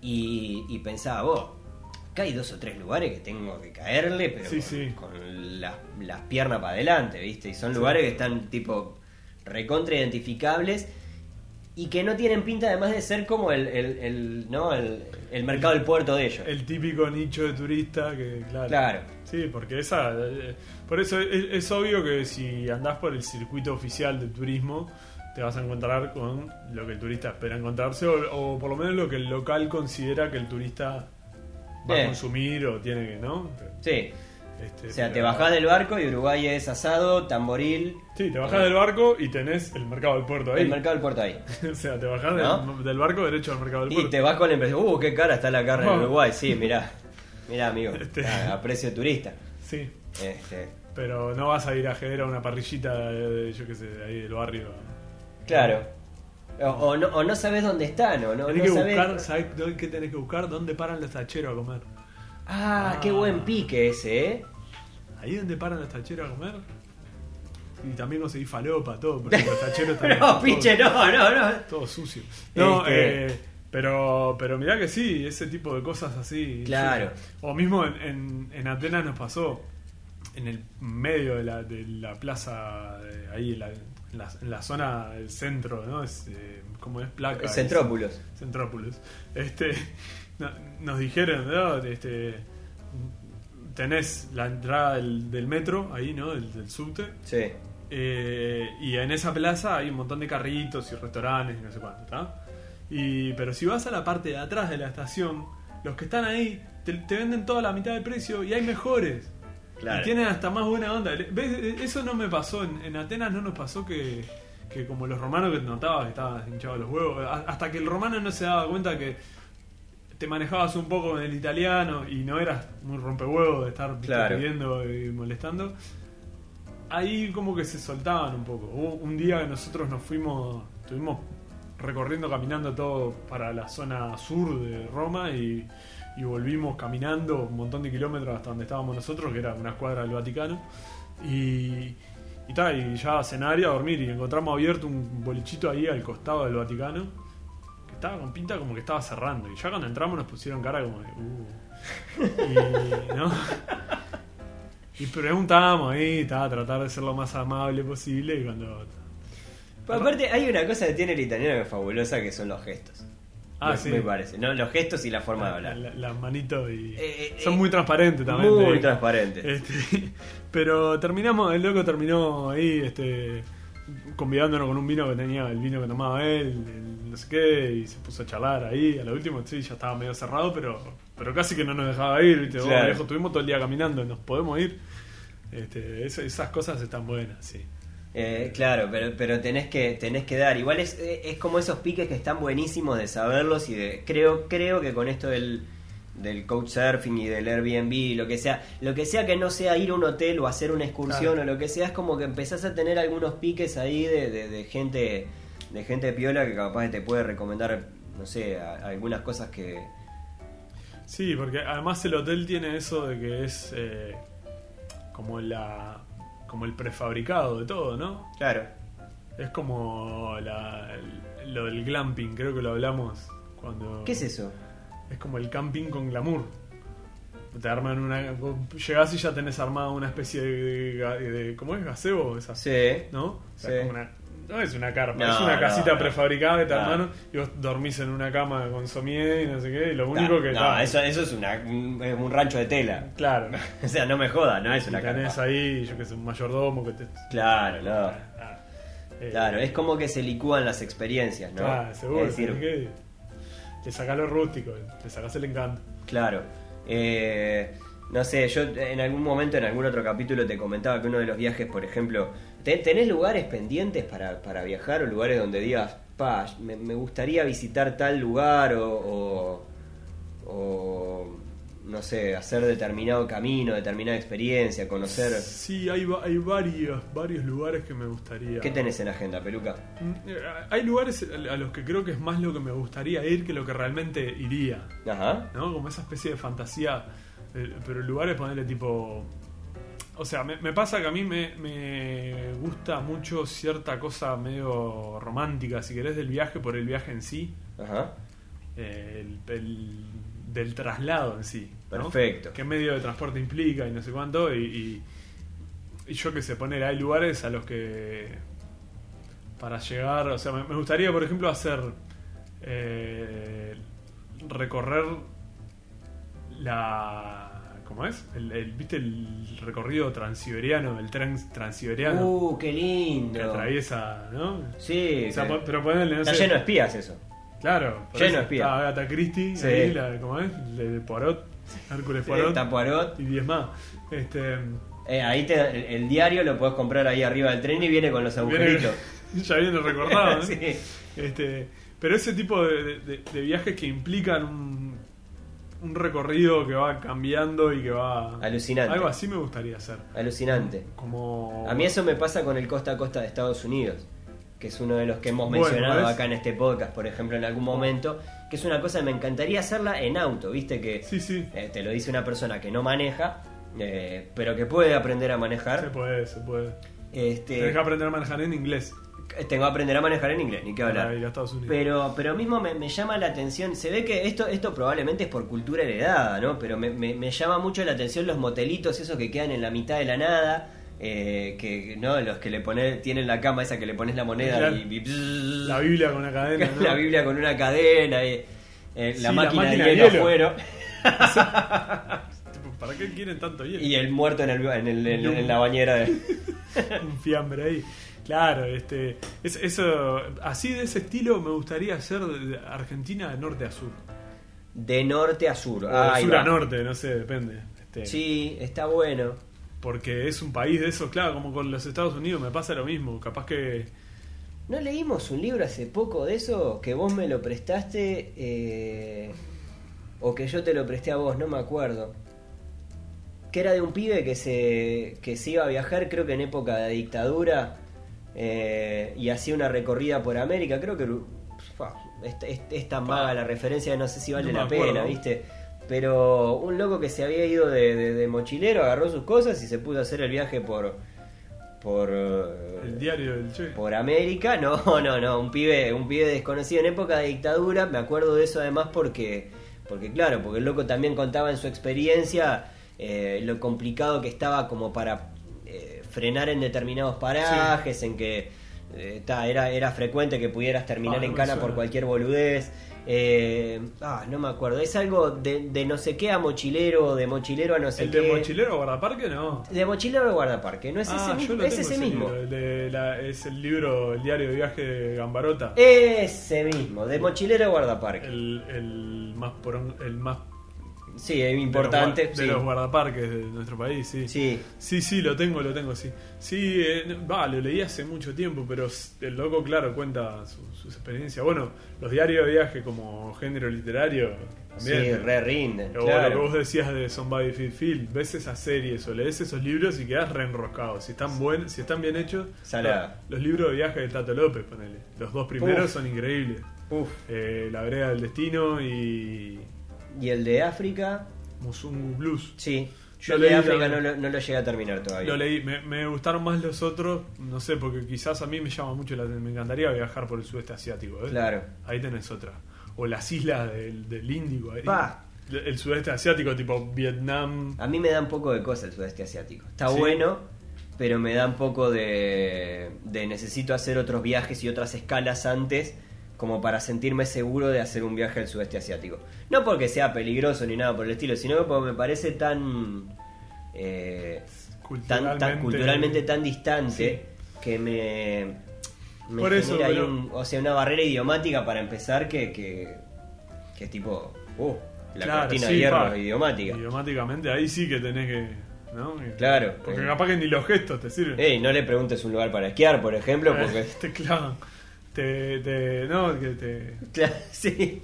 Y, y pensaba, vos, acá hay dos o tres lugares que tengo que caerle, pero Sí, con, sí. con las piernas para adelante, ¿viste? Y son lugares que están tipo recontra identificables y que no tienen pinta además de ser como el, el, el- ¿no? el, el mercado del puerto de ellos. El típico nicho de turista que, claro. Claro. Sí, porque esa. eh, Por eso es, es obvio que si andás por el circuito oficial del turismo, te vas a encontrar con lo que el turista espera encontrarse, o, o por lo menos lo que el local considera que el turista va Bien. a consumir o tiene que, ¿no? Sí. Este, O sea, te bajás del barco y Uruguay es asado, tamboril, Sí, te bajás del barco y tenés el mercado del puerto ahí. el mercado del puerto ahí. o sea, te bajás del- ¿No? del, barco derecho al mercado del Y puerto. te vas con la impresión, uh, qué cara está la carne en. Uruguay. Sí, mirá, mirá amigo, Este. a, a precio turista. Sí, Este, pero no vas a ir a Jedera a una parrillita de, de, yo qué sé, de ahí del barrio. claro. O, o no, o no sabes dónde están, o no, Tenés no que sabés- buscar, ¿sabés dónde- qué tenés que buscar? ¿Dónde paran los tacheros a comer? Ah, qué Ah. buen pique ese, ¿eh? Ahí donde paran los tacheros a comer. Y también conseguí falopa, todo, porque los tacheros están No, pinche, no, no, no. todo sucio. No, Este- eh, pero, pero mirá que sí, ese tipo de cosas así. Claro. sí. O mismo en, en, en Atenas nos pasó, en el medio de la, de la plaza, ahí en la, en la, en la zona del centro, ¿no? Es, eh, como es placa. es- Centrópulos. Centrópolis. Este, no- nos dijeron, ¿no? Este, tenés la entrada del, del metro ahí, ¿no? Del, del subte. Sí. Eh, y en esa plaza hay un montón de carritos y restaurantes y no sé cuánto, ¿está? Y, pero si vas a la parte de atrás de la estación, los que están ahí te, te venden toda la mitad del precio y hay mejores. Claro. Y tienen hasta más buena onda. ¿Ves? Eso no me pasó. En, en Atenas no nos pasó que, que como los romanos que notabas que estaban hinchados los huevos. Hasta que el romano no se daba cuenta que te manejabas un poco con el italiano y no eras muy rompehuevos de estar Claro. pidiendo y molestando. Ahí como que se soltaban un poco. Hubo un día que nosotros nos fuimos, estuvimos recorriendo, caminando todo para la zona sur de Roma y, y volvimos caminando un montón de kilómetros hasta donde estábamos nosotros, que era una escuadra del Vaticano. Y, y, y ya a cenar y a dormir. Y encontramos abierto un bolichito ahí al costado del Vaticano, estaba con pinta como que estaba cerrando. Y ya cuando entramos nos pusieron cara como de, uh. Y, ¿no? y preguntábamos ahí, estaba tratar de ser lo más amable posible. Y cuando. Pero aparte, hay una cosa que tiene el italiano que es fabulosa que son los gestos. Ah, me, sí. me parece. ¿no? Los gestos y la forma de hablar. La- Las manitos y. Eh, eh, son eh, muy transparentes también. Muy te digo. transparente. Este, pero terminamos, el loco terminó ahí, este, convidándonos con un vino que tenía, el vino que tomaba él, el no sé qué, y se puso a charlar ahí. A lo último, sí, ya estaba medio cerrado, pero, pero casi que no nos dejaba ir, ¿viste? Oh, Claro. viejo, estuvimos todo el día caminando, nos podemos ir. Este, es- esas cosas están buenas, sí. Eh, claro, pero, pero tenés que tenés que dar. Igual es, eh, es como esos piques que están buenísimos de saberlos y de creo creo que con esto del del couchsurfing y del Airbnb y lo que sea, lo que sea que no sea ir a un hotel o hacer una excursión Claro. o lo que sea, es como que empezás a tener algunos piques ahí de, de- de gente de gente piola que capaz te puede recomendar, no sé, a- algunas cosas que Sí, porque además el hotel tiene eso de que es eh, como la como el prefabricado de todo, ¿no? claro, Es como la- el- lo del glamping, creo que lo hablamos cuando... ¿qué es eso? Es como el camping con glamour. Te arman una... Llegás y ya tenés armada una especie de- ¿Cómo es? ¿Gazebo? Esa, Sí. ¿No? O sea, Sí. como una- no es una carpa, No, es una no, casita no. prefabricada que te No. armaron y vos dormís en una cama con somier y no sé qué, y lo único que... no, eso, eso es, una, un, un rancho de tela. Claro. O sea, no me jodas, no es una tenés carpa. ahí, yo que sé, un mayordomo que te... Claro, no. Ah, eh, Claro, es como que se licúan las experiencias, ¿no? Ah, seguro. Es decir, tenés que- le sacás lo rústico, le sacás el encanto. claro. Eh, no sé, yo en algún momento, en algún otro capítulo, te comentaba que uno de los viajes, por ejemplo, ¿te- ¿tenés lugares pendientes para, para viajar o lugares donde digas, pa, me, me gustaría visitar tal lugar o, o, o, no sé, hacer determinado camino, determinada experiencia, conocer... Sí, hay, hay varios, varios lugares que me gustaría. ¿Qué tenés en agenda, Peluca? Mm, eh, Hay lugares a los que creo que es más lo que me gustaría ir que lo que realmente iría, Ajá. ¿no? Como esa especie de fantasía. eh, Pero lugares, ponerle tipo. O sea, me, me pasa que a mí me, me gusta mucho cierta cosa medio romántica, si querés, del viaje por el viaje en sí. Ajá. eh, el, el- del traslado en sí. ¿no? Perfecto. ¿Qué medio de transporte implica y no sé cuánto? Y, y, y yo que sé, poner, hay lugares a los que para llegar, o sea, me, me gustaría, por ejemplo, hacer eh, recorrer la. ¿Cómo es? El, el- ¿Viste el recorrido transiberiano, el tren transiberiano? Uh, qué que lindo. atraviesa, ¿no? Sí, O sea, que- pero ponerle, no está sé, lleno de espías eso. Claro, Lleno de espías. está Agatha Christie, Sí. ahí, la, ¿cómo es? De Poirot, Hércules Sí, Poirot está Poirot. y 10 más. Este, Eh, ahí te, el, el diario lo puedes comprar ahí arriba del tren y viene con los viene- agujeritos. ya viene recortado, ¿no? Sí. Este, pero ese tipo de, de- de viajes que implican un, un recorrido que va cambiando y que va... Alucinante. Algo así me gustaría hacer. Alucinante. Como... A mí eso me pasa con el costa a costa de Estados Unidos, que es uno de los que hemos mencionado acá en este podcast, por ejemplo, en algún momento, que es una cosa que me encantaría hacerla en auto, ¿viste? Que Sí, sí. eh, te lo dice una persona que no maneja, eh, pero que puede aprender a Se manejar. puede, se puede. Este, Tenés que aprender a manejar en inglés tengo que aprender a manejar en inglés, ni qué hablar. para ir a Estados Unidos. Pero, pero mismo me, me llama la atención, se ve que esto, esto probablemente es por cultura heredada, ¿no? Pero me, me- me llama mucho la atención los motelitos, esos que quedan en la mitad de la nada, eh, que, ¿no? Los que le pones, tienen la cama esa que le pones la moneda Claro. y, y- La Biblia con la cadena, ¿no? la Biblia con una cadena, y, eh, Sí, la, la máquina máquina de hielo hielo. ¿Para qué quieren tanto hielo? y el muerto en, el, en, el- en- en la bañera de... un fiambre ahí. Claro, este, es- eso, así de ese estilo me gustaría hacer de Argentina de norte a sur. de norte a sur. O de sur a norte, no sé, depende. Este, Sí, está bueno. Porque es un país de esos, claro, como con los Estados Unidos me pasa lo mismo. Capaz que. ¿No leímos un libro hace poco de eso? Que vos me lo prestaste eh, o que yo te lo presté a vos, no me acuerdo. Que era de un pibe que se, que se iba a viajar, creo que en época de dictadura, eh, y hacía una recorrida por América. Creo que es, es- es tan vaga la referencia no sé si vale No la pena. ¿viste? pero un loco que se había ido de, de- de mochilero agarró sus cosas y se pudo hacer el viaje por por eh, El diario del Che. por América, no, no, no, un pibe, un pibe desconocido en época de dictadura, me acuerdo de eso además porque, porque claro, porque el loco también contaba en su experiencia eh, lo complicado que estaba como para frenar en determinados parajes, en que eh, ta, era, era frecuente que pudieras terminar Ah, en cana por cualquier boludez. Eh, ah, no me acuerdo, es algo de, de no sé qué a mochilero, de mochilero a no sé ¿El qué. de mochilero guardaparque no? De mochilero a guardaparque, no es ah, ese, yo mismo, lo es tengo ese mismo. libro, de la- es el libro, el diario de viaje de Gambarota. Ese mismo, de mochilero a guardaparque. El, el más porón- el más Sí, es de importante. los, de los guardaparques de nuestro país, sí. Sí. Sí, sí, lo tengo, lo tengo, sí. Sí, eh, va, lo leí hace mucho tiempo, pero el loco, claro, cuenta su- sus experiencias. Bueno, los diarios de viaje como género literario también. Sí, re rinden. O lo que vos decías de Somebody Feel Feel, ves esas series o lees esos libros y quedás re enroscado. Si están buen, si están bien hechos, Salada. los libros de viaje de Tato López, ponele. Los dos primeros Uf. son increíbles. Uf. Eh, La vereda del destino y Y el de África, Musungu Blues. sí. Yo el de África no lo, no lo llegué a terminar todavía. Lo leí, me, me gustaron más los otros, no sé, porque quizás a mí me llama mucho la me encantaría viajar por el sudeste asiático, ¿eh? Claro. Ahí tenés otra. O las islas del, del Índico, ahí. Pa. El sudeste asiático, tipo Vietnam. A mí me da un poco de cosa el sudeste asiático. Está Sí. bueno, pero me da un poco de, de necesito hacer otros viajes y otras escalas antes como para sentirme seguro de hacer un viaje al sudeste asiático. No porque sea peligroso ni nada por el estilo, sino porque me parece tan... eh, tan, tan- Culturalmente- tan distante que me, me Por eso, pero- un- o sea, una barrera idiomática para empezar que, que, que es tipo, uh, la Claro, cortina sí, de hierro pa. idiomática. Idiomáticamente, ahí sí que tenés que. ¿no? Claro. Porque Eh. capaz que ni los gestos te sirven. Ey, no le preguntes un lugar para esquiar, por ejemplo, Eh, porque... te clavan. Te, te, no, que te. Claro, sí.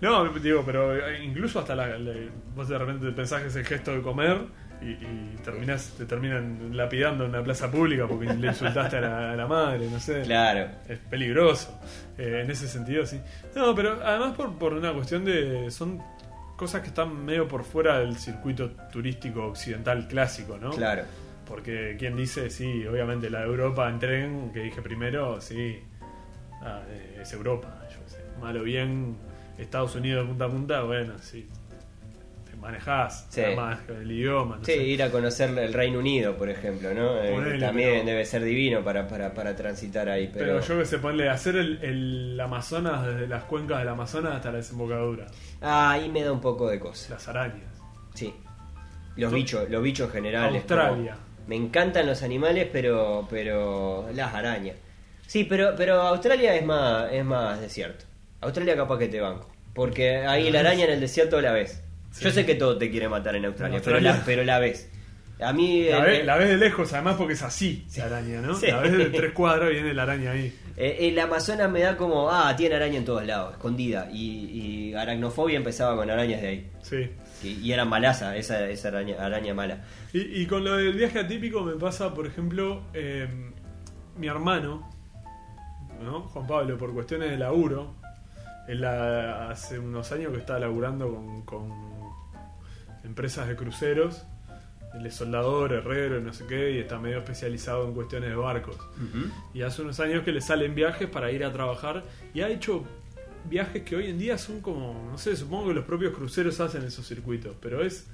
No, digo, pero eh, incluso hasta la, la- vos de repente pensás que es el gesto de comer y, y terminás, te terminan lapidando en una plaza pública porque le insultaste a la, a la madre, no sé. Claro. Es peligroso. Eh, en ese sentido, sí. No, pero además por, por una cuestión de. Son cosas que están medio por fuera del circuito turístico occidental clásico, ¿no? Claro. Porque quien dice, sí, obviamente la de Europa en tren, que dije primero, sí, ah, eh, es Europa, yo qué sé. Mal o bien, Estados Unidos de punta a punta, bueno, sí, te manejás, Sí. además el idioma, no Sí, sé. ir a conocer el Reino Unido, por ejemplo, ¿no? Eh, Ponele, también pero- debe ser divino para, para, para transitar ahí, Pero, pero... yo que sé, ponle hacer el, el Amazonas desde las cuencas del Amazonas hasta la desembocadura, Ah, ahí me da un poco de cosa. las arañas. Sí. Los bichos, los bichos generales. Australia. Me encantan los animales, pero pero las arañas. Sí, pero pero Australia es más es más desierto. Australia capaz que te banco, porque ahí la araña en el desierto la ves. Yo Sí. sé que todo te quiere matar en Australia, En pero la pero la ves. A mí La, eh, ves, eh, la ves de lejos, además porque es así la araña, ¿no? Sí. La ves de tres cuadros y viene la araña ahí. eh, el Amazonas me da como, ah, tiene araña en todos lados, escondida. Y, y aracnofobia empezaba con arañas de ahí. Sí. Y, y era malaza, esa, esa araña, araña mala. Y, y con lo del viaje atípico me pasa, por ejemplo, eh, mi hermano, ¿no? Juan Pablo, por cuestiones de laburo, él la- hace unos años que está laburando con, con empresas de cruceros, él es soldador, herrero, no sé qué, y está medio especializado en cuestiones de barcos. Y hace unos años que le salen viajes para ir a trabajar y ha hecho viajes que hoy en día son como, no sé, supongo que los propios cruceros hacen esos circuitos, pero es...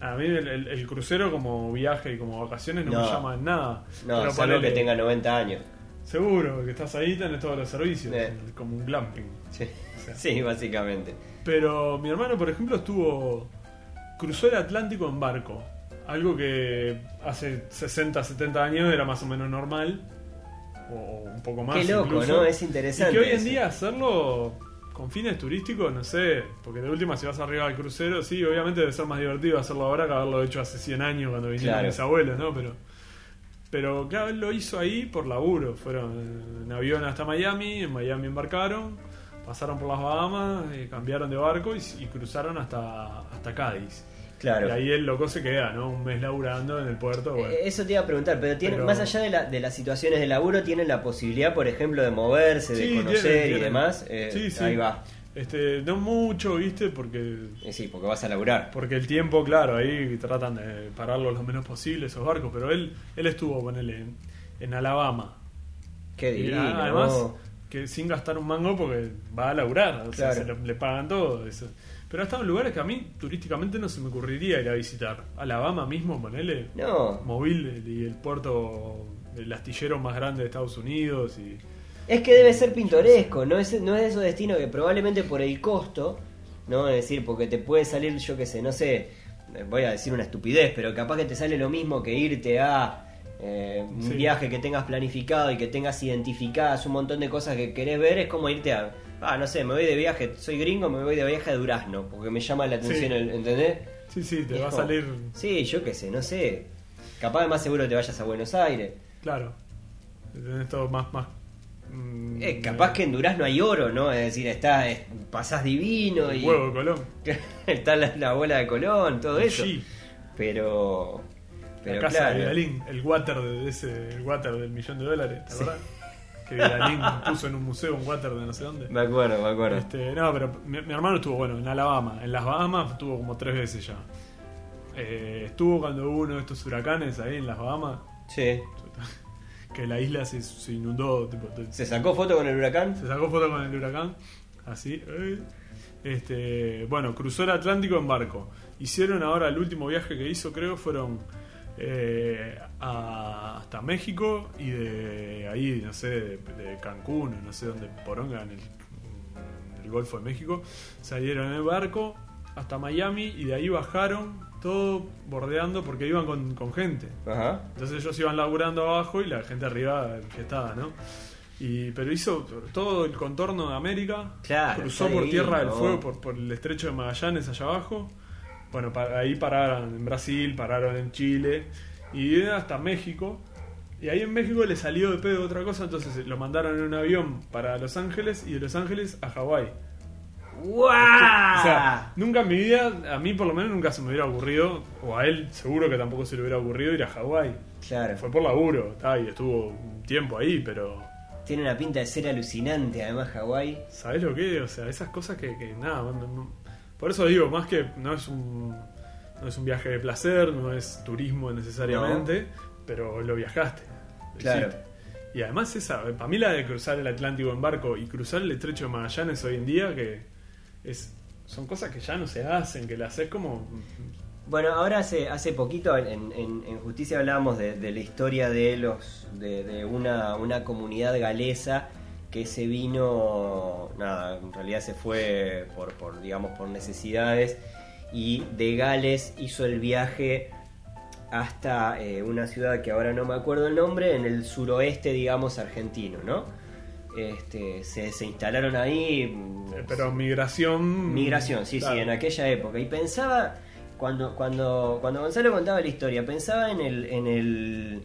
A mí el, el- el crucero como viaje y como vacaciones no, No. me llama en nada. No, Pero salvo que tenga 90 años. Seguro, que estás ahí, tenés todos los servicios, Eh. como un glamping. Sí, sí, básicamente. Pero mi hermano, por ejemplo, estuvo. cruzó el Atlántico en barco. Algo que hace 60, 70 años era más o menos normal. O un poco más. Qué loco, incluso. ¿no? Es interesante Y que hoy en eso. día hacerlo con fines turísticos, no sé. Porque de última, si vas arriba del crucero, sí, obviamente debe ser más divertido hacerlo ahora que haberlo hecho hace 100 años cuando vinieron Claro. mis abuelos, ¿no? Pero. Pero claro, él lo hizo ahí por laburo. Fueron en avión hasta Miami, en Miami embarcaron, pasaron por las Bahamas, eh, cambiaron de barco y, y cruzaron hasta, hasta Cádiz. Claro. Y ahí el loco se queda, ¿no? Un mes laburando en el puerto. Bueno. Eh, Eso te iba a preguntar, pero, tiene, Pero- más allá de, la- de las situaciones de laburo, ¿tienen la posibilidad, por ejemplo, de moverse, de Sí, conocer tienen, y tienen. demás? Eh, Sí, sí. Ahí va. Este, no mucho, ¿viste? Porque Eh, sí, porque vas a laburar. porque el tiempo, claro, ahí tratan de pararlo lo menos posible esos barcos, pero él él estuvo ponele en, en Alabama. Qué Y divino. además ¿no? que sin gastar un mango porque va a laburar, o sea, se le pagan todo eso. Pero ha estado en lugares que a mí turísticamente no se me ocurriría ir a visitar. Alabama mismo, ponele. No, Mobile y el puerto, el astillero más grande de Estados Unidos y es que debe ser pintoresco, no es, no es de esos destinos que probablemente por el costo, ¿no? Es decir, porque te puede salir, yo qué sé, no sé, voy a decir una estupidez, pero capaz que te sale lo mismo que irte a eh, un Sí. viaje que tengas planificado y que tengas identificadas un montón de cosas que querés ver, es como irte a, ah, no sé, me voy de viaje, soy gringo, me voy de viaje a Durazno, porque me llama la atención, Sí. el- ¿entendés? Sí, sí, te Es va a salir, Sí, yo qué sé, no sé. Capaz más seguro te vayas a Buenos Aires. claro. Tenés todo más más Eh, capaz que en Durazno hay oro, ¿no? Es decir, está, es- pasás divino el y huevo de Colón. está la, la bola de Colón, todo El eso. G. Pero, pero la casa claro. de Vidalín, el water de ese, el water del millón de dólares, ¿te acordás? Que Vidalín puso en un museo un water de no sé dónde. Me acuerdo, me acuerdo. Este, no, pero mi, mi hermano estuvo, bueno, en Alabama. En las Bahamas estuvo como tres veces ya. Eh, estuvo cuando hubo uno de estos huracanes ahí en las Bahamas, Sí. Que la isla se, se inundó. Tipo, ¿Se sacó foto con el huracán? se sacó foto con el huracán, así. eh. Este, bueno, cruzó el Atlántico en barco. Hicieron ahora el último viaje que hizo, creo, fueron eh, a- hasta México y de ahí, no sé, de, de Cancún, no sé dónde, Poronga, en el, en el Golfo de México. Salieron en el barco hasta Miami y de ahí bajaron todo bordeando porque iban con, con gente. Ajá. Entonces ellos iban laburando abajo y la gente arriba enfiestada, ¿no? Y, pero hizo todo el contorno de América, Claro, cruzó por Tierra del ¿no? Fuego, por, por el estrecho de Magallanes allá abajo. Bueno, pa- ahí pararon en Brasil, pararon en Chile y hasta México. Y ahí en México le salió de pedo otra cosa, entonces lo mandaron en un avión para Los Ángeles y de Los Ángeles a Hawái. ¡Guau! O sea, nunca en mi vida, a mí por lo menos nunca se me hubiera ocurrido, o a él seguro que tampoco se le hubiera ocurrido ir a Hawái. claro. Fue por laburo, está, y estuvo un tiempo ahí, pero Tiene una pinta de ser alucinante, además, Hawái. ¿sabés lo que? O sea, esas cosas que, que nada, no- no- por eso digo, más que no es un no es un viaje de placer, no es turismo necesariamente, pero lo viajaste. lo Claro. hiciste. Y además esa, para mí la de cruzar el Atlántico en barco y cruzar el estrecho de Magallanes hoy en día, que es son cosas que ya no se hacen, que las haces como... Bueno, ahora hace, hace poquito en, en- en Justicia hablábamos de, de la historia de los de, de una, una comunidad galesa que se vino, nada, en realidad se fue por, por digamos por necesidades y de Gales hizo el viaje hasta eh, una ciudad que ahora no me acuerdo el nombre, en el suroeste, digamos, argentino, ¿no? Este, se, se instalaron ahí. mm, eh, Pero migración... Migración, sí, claro. sí, en aquella época. Y pensaba, cuando, cuando, cuando Gonzalo contaba la historia, pensaba en el. En, el,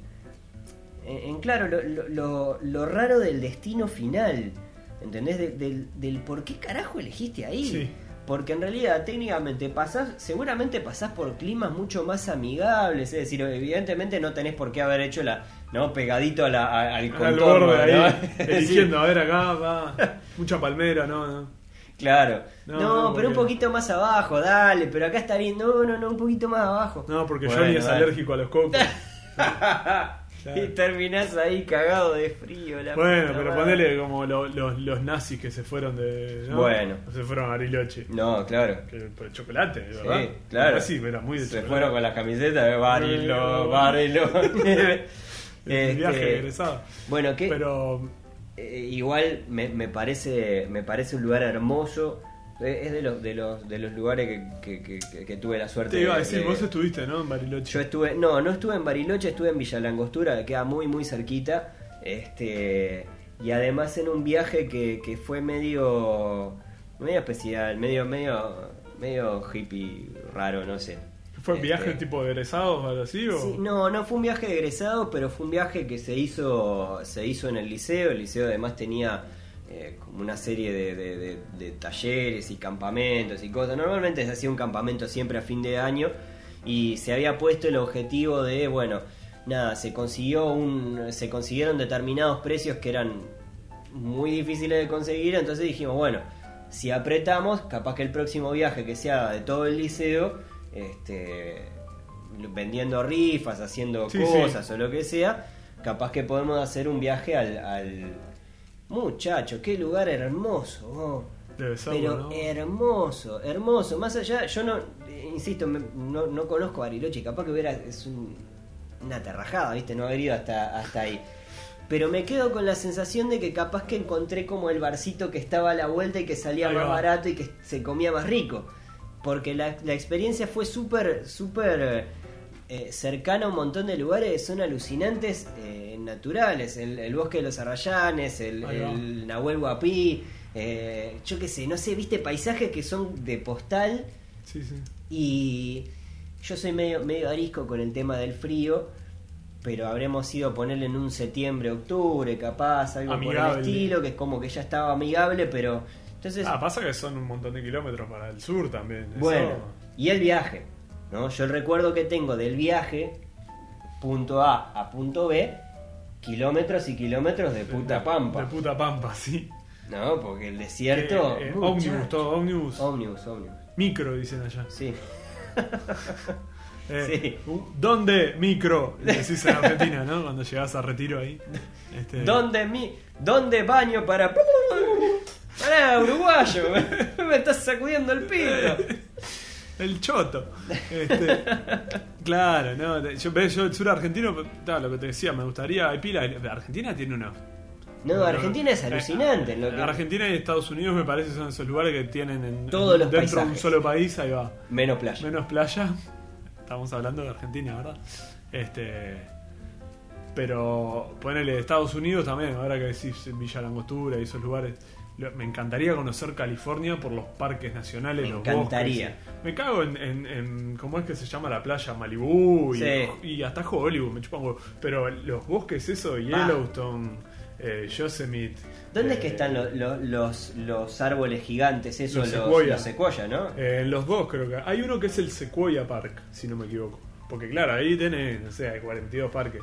en, en, claro, lo, lo- lo- lo raro del destino final. ¿Entendés? De- del, del por qué carajo elegiste ahí. Sí. Porque en realidad, técnicamente, pasás, seguramente pasás por climas mucho más amigables. Es decir, evidentemente no tenés por qué haber hecho la. ¿no? Pegadito a la, a- al Al contorno. borde ¿no? ahí, eligiendo, a ver acá, va, mucha palmera, no, no. Claro. No, No, no, pero un poquito más abajo, dale, pero acá está bien. No, no, no, un poquito más abajo. No, porque Bueno, Johnny es dale. alérgico a los cocos. Y terminás ahí cagado de frío. La Bueno, puta pero madre. ponele como lo- los, los nazis que se fueron de. ¿no? Bueno. Se fueron a Bariloche. No, claro. Que, por el chocolate, de Sí, ¿verdad? claro. Sí, era muy de Se chocolate. fueron con las camisetas de Barilo, Barilo. El Este, viaje egresado. Bueno, que Pero. eh, igual me, me parece me parece un lugar hermoso. Es de los de los de los lugares que, que- que- que- que tuve la suerte Te iba a de- decir, de- vos estuviste, ¿no? En Bariloche. Yo estuve, no, no estuve en Bariloche, estuve en Villa Langostura, que queda muy, muy cerquita. Este, y además en un viaje que, que fue medio, medio especial, medio, medio, medio hippie raro, no sé. ¿Fue un viaje Este, tipo de egresados o algo así? O... Sí, no, no fue un viaje de egresado, pero fue un viaje que se hizo, se hizo en el liceo. El liceo además tenía eh, como una serie de, de- de- de talleres y campamentos y cosas. Normalmente se hacía un campamento siempre a fin de año y se había puesto el objetivo de, bueno, nada, se consiguió un, se consiguieron determinados precios que eran muy difíciles de conseguir. Entonces dijimos, bueno, si apretamos, capaz que el próximo viaje que se haga de todo el liceo, este, vendiendo rifas, haciendo Sí, cosas o lo que sea, capaz que podemos hacer un viaje al... al... Muchacho, qué lugar hermoso. vos. Debe ser, Pero ¿no? hermoso, hermoso. Más allá, yo no, eh, insisto, me- no, no conozco Bariloche, capaz que hubiera, es un- una terrajada, ¿viste? No haber ido hasta, hasta ahí. Pero me quedo con la sensación de que capaz que encontré como el barcito que estaba a la vuelta y que salía Ahí más va. barato y que se comía más rico. Porque la, la experiencia fue súper, súper eh, cercana a un montón de lugares, son alucinantes, eh, naturales. El, el bosque de los Arrayanes, el, el Nahuel Huapí, eh, yo qué sé, no sé, viste paisajes que son de postal Sí, sí. y yo soy medio, medio arisco con el tema del frío, pero habremos ido a ponerle en un septiembre, octubre, capaz, algo por Amigable. el estilo, que es como que ya estaba amigable, pero entonces, Ah, pasa que son un montón de kilómetros para el sur también. eso- bueno, y el viaje, ¿no? Yo el recuerdo que tengo del viaje, punto A a punto B, kilómetros y kilómetros de puta pampa, De puta pampa, sí. ¿no? Porque el desierto... Eh, eh, ómnibus, todo ómnibus. Ómnibus, ómnibus. Micro, dicen allá. Sí. Eh, Sí. ¿Dónde micro? Le decís en Argentina, ¿no? Cuando llegás a retiro ahí. Este, ¿Dónde mi ¿Dónde baño para Pará, uruguayo, me estás sacudiendo el pito. El choto. Este, claro, no. Yo, ves, yo el sur argentino, claro, lo que te decía, me gustaría. Hay pila. Argentina tiene una. No, Argentina es Eh, alucinante. Lo que- Argentina y Estados Unidos me parece son esos lugares que tienen en, Todos los dentro de un solo país, ahí va. Menos playa. Menos playa. Estamos hablando de Argentina, ¿verdad? Este. Pero ponele Estados Unidos también, ahora que decís Villa Langostura y esos lugares. Me encantaría conocer California por los parques nacionales, Me los encantaría. bosques. Me cago en, en- en- ¿Cómo es que se llama la playa? Malibú y, Sí. y hasta Hollywood, me chupan. Pero los bosques, eso. Yellowstone, eh, Yosemite. ¿Dónde eh, es que están lo- lo- los, los árboles gigantes? Eso, Los los, secuoya. los secuoya, ¿no? Eh, en los dos creo que. Hay uno que es el Sequoia Park, si no me equivoco. Porque claro, ahí tenés, no sé, hay 42 parques.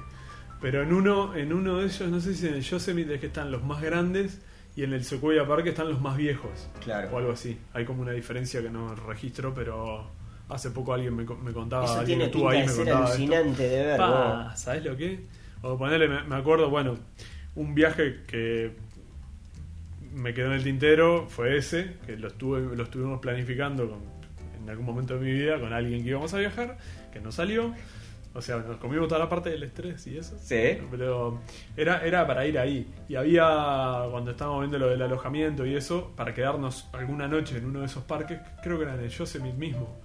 Pero en uno, en uno de ellos, no sé si en el Yosemite es que están los más grandes y en el Sequoia Park están los más viejos. Claro. O algo así. Hay como una diferencia que no registro, pero hace poco alguien me, me contaba. Eso alguien tiene pinta ahí de me ser contaba esto. alucinante de ver. Pa. ¿Sabes lo que? O ponerle, me, me acuerdo, bueno, un viaje que me quedó en el tintero fue ese, que lo, estuve, lo estuvimos planificando con- en algún momento de mi vida con alguien que íbamos a viajar, que no salió. O sea, nos comimos toda la parte del estrés y eso. Sí. Pero era, era para ir ahí. Y había, cuando estábamos viendo lo del alojamiento y eso, para quedarnos alguna noche en uno de esos parques, creo que era en el Yosemite mismo.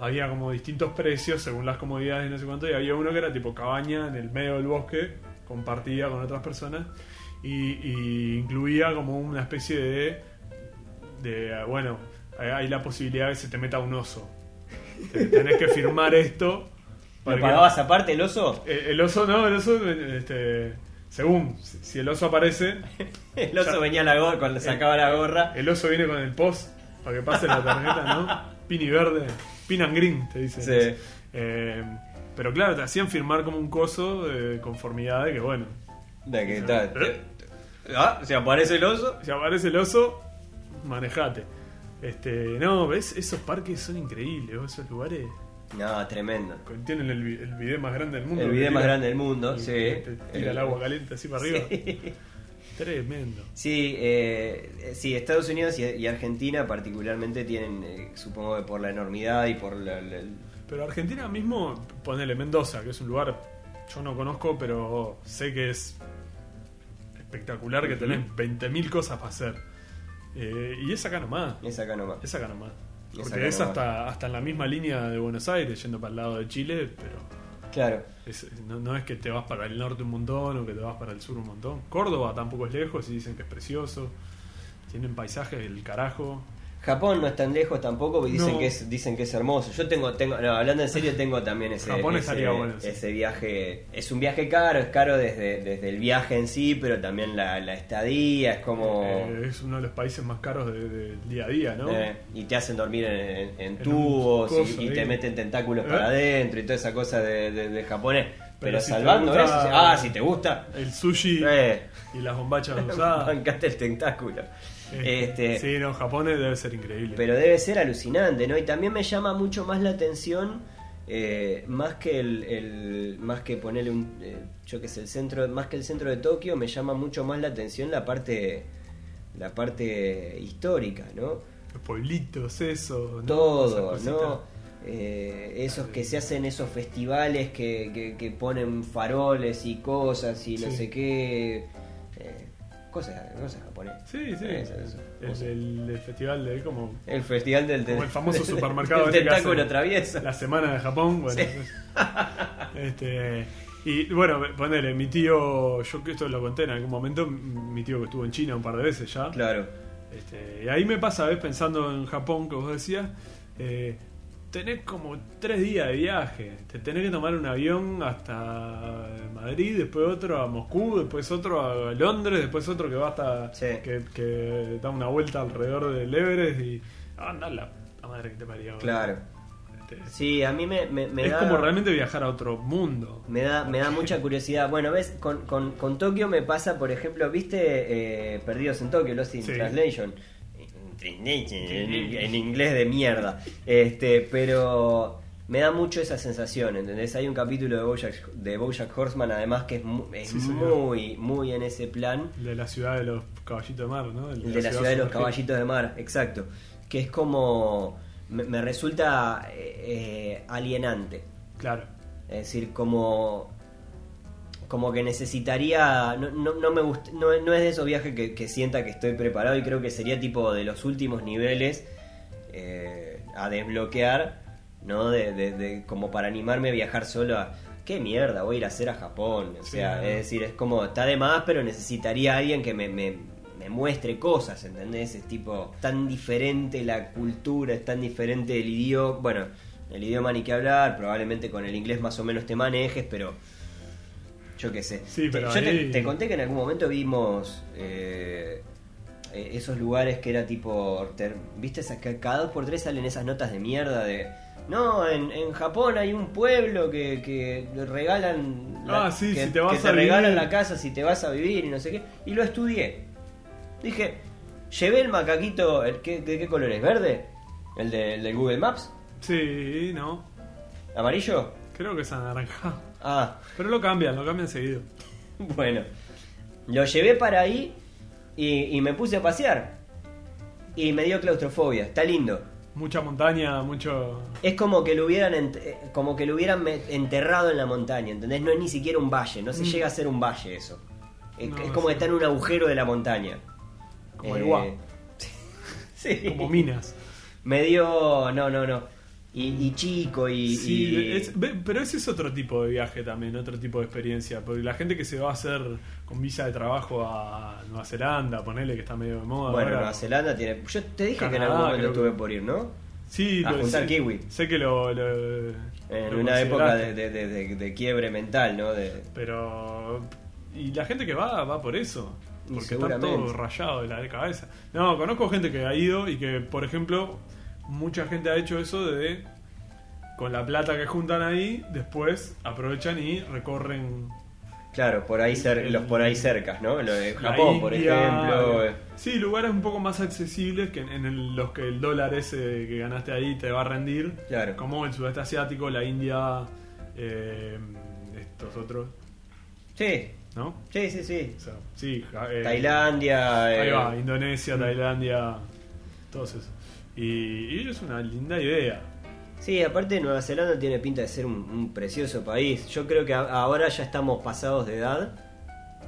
Había como distintos precios según las comodidades y no sé cuánto. Y había uno que era tipo cabaña en el medio del bosque, compartida con otras personas. Y, y incluía como una especie de. de bueno, hay- la posibilidad de que se te meta un oso. Te- Tenés que firmar esto. ¿Lo pagabas aparte el oso? eh, El oso no, el oso, este, según, si el oso aparece, El oso Ya. venía la gorra, cuando sacaba la gorra. el oso viene con el post para que pase la tarjeta, ¿no? Pin y verde, pin and green, te dicen. Sí. Eh, pero claro, te hacían firmar como un coso de conformidad de que, bueno, De que tal. ¿Eh? Ah, si aparece el oso. si aparece el oso, manejate. Este, no, ves, esos parques son increíbles, ¿vos? esos lugares No, tremendo. tienen el, el video más grande del mundo. El video más grande del mundo, sí. te tira el agua caliente así para arriba. Sí. Tremendo. Sí, eh, sí, Estados Unidos y, y Argentina particularmente tienen, eh, supongo que por la enormidad y por la, la- Pero Argentina mismo, ponele Mendoza, que es un lugar yo no conozco, pero sé que es espectacular, que tenés 20.000 cosas para hacer. Eh, y es acá nomás, es acá nomás. es acá nomás. Porque es hasta, hasta en la misma línea de Buenos Aires, yendo para el lado de Chile, pero Claro. es- no, no es que te vas para el norte un montón o que te vas para el sur un montón. Córdoba tampoco es lejos y dicen que es precioso. Tienen paisajes del carajo. Japón no es tan lejos tampoco y dicen No. que es dicen que es hermoso. Yo tengo tengo no, hablando en serio tengo también ese Japón ese, estaría bueno, sí. ese viaje. Es un viaje caro, es caro desde, desde el viaje en sí, pero también la, la estadía, es como Eh, es uno de los países más caros de- del día a día, ¿no? Eh, y te hacen dormir en, en- tubos y- te meten tentáculos ¿Eh? para adentro y toda esa cosa de, de- de japonés. Pero, Pero si te salvando eso, ah, si te gusta, El sushi eh, y las bombachas usadas. bancate el tentáculo. Este, sí, no, Japón debe ser increíble. Pero debe ser alucinante, ¿no? Y también me llama mucho más la atención, eh, más que el, el- más que ponerle un, eh, yo que sé, el centro, más que el centro de Tokio, me llama mucho más la atención la parte, la parte histórica, ¿no? Los pueblitos, eso. ¿no? Todo, ¿no? Eh, esos que se hacen esos festivales que, que, que ponen faroles y cosas y no Sí. sé qué. Cosas, cosas japonesas. Sí, sí. Eso, eso. El, el- el festival de como El festival del Como el famoso supermercado que tentáculo hacen travieso. la semana de Japón. Bueno, este, y bueno, ponele, mi tío, yo que esto lo conté en algún momento, mi tío que estuvo en China un par de veces ya. Claro. Este, y ahí me pasa, ¿ves? pensando en Japón, que vos decías, eh, tenés como tres días de viaje. Te tenés que tomar un avión hasta Madrid, después otro a Moscú, después otro a Londres, después otro que va hasta. Sí. que, que da una vuelta alrededor del Everest y. Anda la, la madre que te parió. Claro. Este, Sí, a mí me, me, me es da. como realmente viajar a otro mundo. Me da, me da mucha curiosidad. Bueno, ves, con, con, con Tokio me pasa, por ejemplo, ¿viste eh, Perdidos en Tokio, Lost in Sí. Translation? En, inglés de mierda. Este, pero me da mucho esa sensación, ¿entendés? Hay un capítulo de Bojack, de Bojack Horseman, además, que es, Sí, muy, muy en ese plan. De la ciudad de los caballitos de mar, ¿no? El de la ciudad de los caballitos de mar, exacto. Que es como. Me, me resulta eh, eh, alienante. Claro. Es decir, como. Como que necesitaría. No, no, no me gust- no, no es de esos viajes que, que sienta que estoy preparado y creo que sería tipo de los últimos niveles eh, a desbloquear, ¿no? De, de- de- como para animarme a viajar solo a. ¿Qué mierda voy a ir a hacer a Japón? O sea, es decir, es como. Está de más, pero necesitaría a alguien que me. me me muestre cosas, ¿entendés? Es tipo tan diferente la cultura, es tan diferente el idioma. Bueno, el idioma ni que hablar, probablemente con el inglés más o menos te manejes, pero yo qué sé. Sí, pero yo te, ahí- te conté que en algún momento vimos eh, eh, esos lugares que era tipo. ¿Viste? cada dos por tres salen esas notas de mierda de. No, en, en Japón hay un pueblo que, que regalan. Ah, sí, que, si te vas que te vivir. regalan la casa si te vas a vivir y no sé qué. Y lo estudié. Dije, llevé el macaquito. El, ¿qué, ¿De qué color es? ¿Verde? ¿El, de, el del Google Maps? Sí, no. ¿Amarillo? Creo que es anaranjado. Ah, Pero lo cambian, lo cambian seguido. bueno. Lo llevé para ahí y, y me puse a pasear. Y me dio claustrofobia. Está lindo. Mucha montaña, mucho. Es como que lo hubieran ent- eh, como que lo hubieran enterrado en la montaña, ¿entendés? No es ni siquiera un valle, no se Mm. llega a ser un valle eso. Es, No, es como sí. que está en un agujero de la montaña. Como Eh, el guau. sí. como minas. Me dio. No, no, no. Y, y chico y. Sí, y- es- ve- pero ese es otro tipo de viaje también, otro tipo de experiencia. Porque la gente que se va a hacer con visa de trabajo a Nueva Zelanda, ponele que está medio de moda. bueno, ahora. Nueva Zelanda tiene. Yo te dije que en algún momento que- estuve por ir, ¿no? Sí, a lo- juntar sé, kiwi. Sé que lo. lo- En lo una época de, de- de- de- de quiebre mental, ¿no? De, Pero. Y la gente que va, va por eso. Porque está todo rayado de la cabeza. No, conozco gente que ha ido y que, por ejemplo, mucha gente ha hecho eso de. Con la plata que juntan ahí, después aprovechan y recorren claro, por ahí cer- El- los por ahí cercas, ¿no? Lo de la Japón, por ejemplo. eh. Sí, lugares un poco más accesibles que en, en el- los que el dólar ese que ganaste ahí te va a rendir. Claro. Como el sudeste asiático, la India, eh, estos otros, Sí, ¿no? sí, sí, sí. O sea, sí, eh, Tailandia. Ahí eh, va, Indonesia, Mm. Tailandia, todos esos. Y, y es una linda idea. Sí, aparte Nueva Zelanda tiene pinta de ser un, un precioso país. Yo creo que a- ahora ya estamos pasados de edad,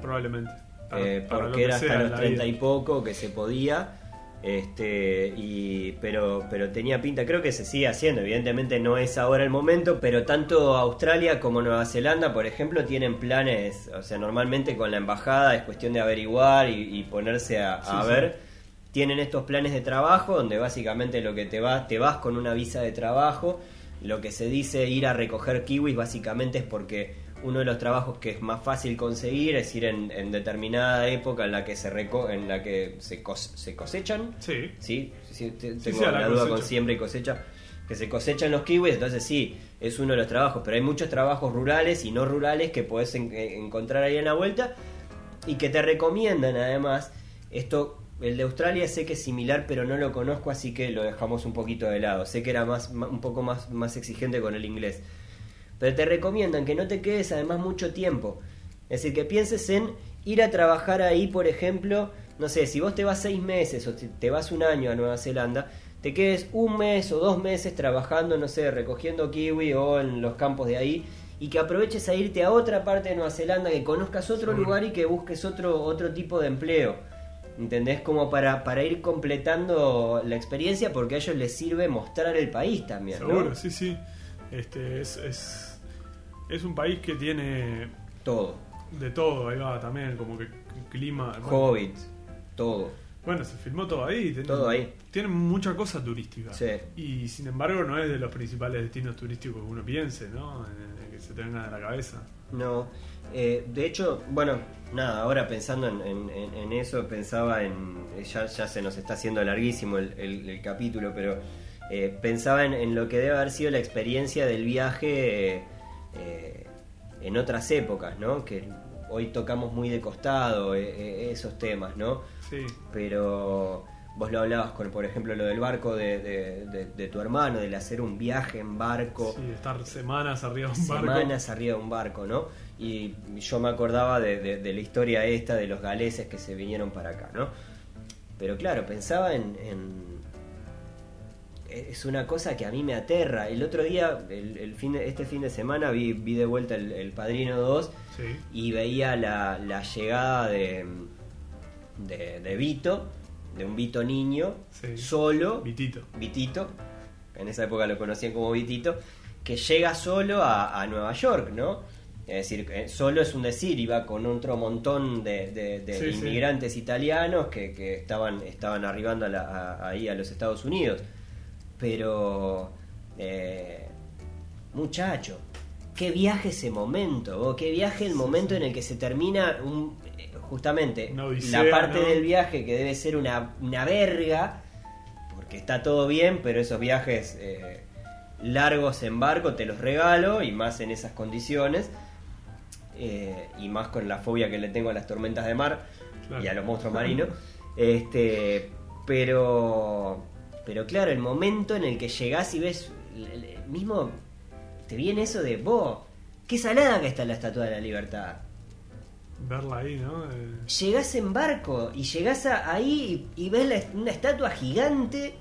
Probablemente. Para- eh, para lo porque que era sea hasta en los la 30 y vida. poco que se podía. Este, y, pero, pero tenía pinta, creo que se sigue haciendo, evidentemente no es ahora el momento, pero tanto Australia como Nueva Zelanda, por ejemplo, tienen planes, o sea, normalmente con la embajada es cuestión de averiguar y, y ponerse a, a Sí, sí. ver. Tienen estos planes de trabajo donde básicamente lo que te vas, te vas con una visa de trabajo. Lo que se dice ir a recoger kiwis básicamente es porque uno de los trabajos que es más fácil conseguir es ir en, en determinada época en la que se reco en la que se, cos- se cosechan. Sí. Sí, sí, te- Sí, tengo sí, la, duda con siembra y cosecha. Que se cosechan los kiwis, entonces sí, es uno de los trabajos. Pero hay muchos trabajos rurales y no rurales que puedes en- encontrar ahí en la vuelta y que te recomiendan además. Esto el de Australia sé que es similar, pero no lo conozco, así que lo dejamos un poquito de lado. Sé que era más, un poco más, más exigente con el inglés. Pero te recomiendan que no te quedes además mucho tiempo. Es decir, que pienses en ir a trabajar ahí, por ejemplo, no sé, si vos te vas seis meses o si te vas un año a Nueva Zelanda, te quedes un mes o dos meses trabajando, no sé, recogiendo kiwi o en los campos de ahí y que aproveches a irte a otra parte de Nueva Zelanda, que conozcas otro Seguro. lugar y que busques otro, otro tipo de empleo. ¿Entendés? Como para, para ir completando la experiencia porque a ellos les sirve mostrar el país también, ¿no? Seguro, sí, sí. Este, es, es, es un país que tiene Todo. de todo, ahí va también, como que clima. bueno, Hobbit, todo. Bueno, se filmó todo ahí. Tiene, Todo ahí. Tiene mucha cosa turística. Sí. Y sin embargo no es de los principales destinos turísticos que uno piense, ¿no? Eh, que se te venga de la cabeza. No, eh, de hecho, bueno, nada, ahora pensando en, en- en- eso, pensaba en, ya, ya se nos está haciendo larguísimo el, el- el capítulo, pero eh, pensaba en, en lo que debe haber sido la experiencia del viaje eh, eh, en otras épocas, ¿no? Que hoy tocamos muy de costado eh, eh, esos temas, ¿no? Sí. pero vos lo hablabas con, por ejemplo, lo del barco de, de- de- de tu hermano, del hacer un viaje en barco Sí, estar semanas arriba de un barco. semanas arriba de un barco, ¿no? Y yo me acordaba de, de- de la historia esta de los galeses que se vinieron para acá, ¿no? Pero claro, pensaba en, en- Es una cosa que a mí me aterra. El otro día, el, el fin de- este fin de semana, vi, vi de vuelta el, el Padrino 2 Sí. y veía la, la llegada de, de, Vito, de un Vito niño, Sí. solo, Vitito. Vitito, en esa época lo conocían como Vitito, que llega solo a, a Nueva York, ¿no? Es decir, eh, solo es un decir, iba con otro montón de, de- de Sí, sí. inmigrantes italianos que, que estaban, estaban arribando a la- a- ahí a los Estados Unidos. Pero, eh, muchacho, qué viaje ese momento, o qué viaje el momento en el que se termina un, justamente odisea, la parte ¿no? del viaje que debe ser una, una verga, porque está todo bien, pero esos viajes eh, largos en barco te los regalo, y más en esas condiciones, eh, y más con la fobia que le tengo a las tormentas de mar Claro. y a los monstruos marinos. Este, pero, pero claro, el momento en el que llegás y ves, mismo te viene eso de, vos, qué salada que está la Estatua de la Libertad. Verla ahí, ¿no? Eh, Llegás en barco y llegás a- ahí y, y ves la- una estatua gigante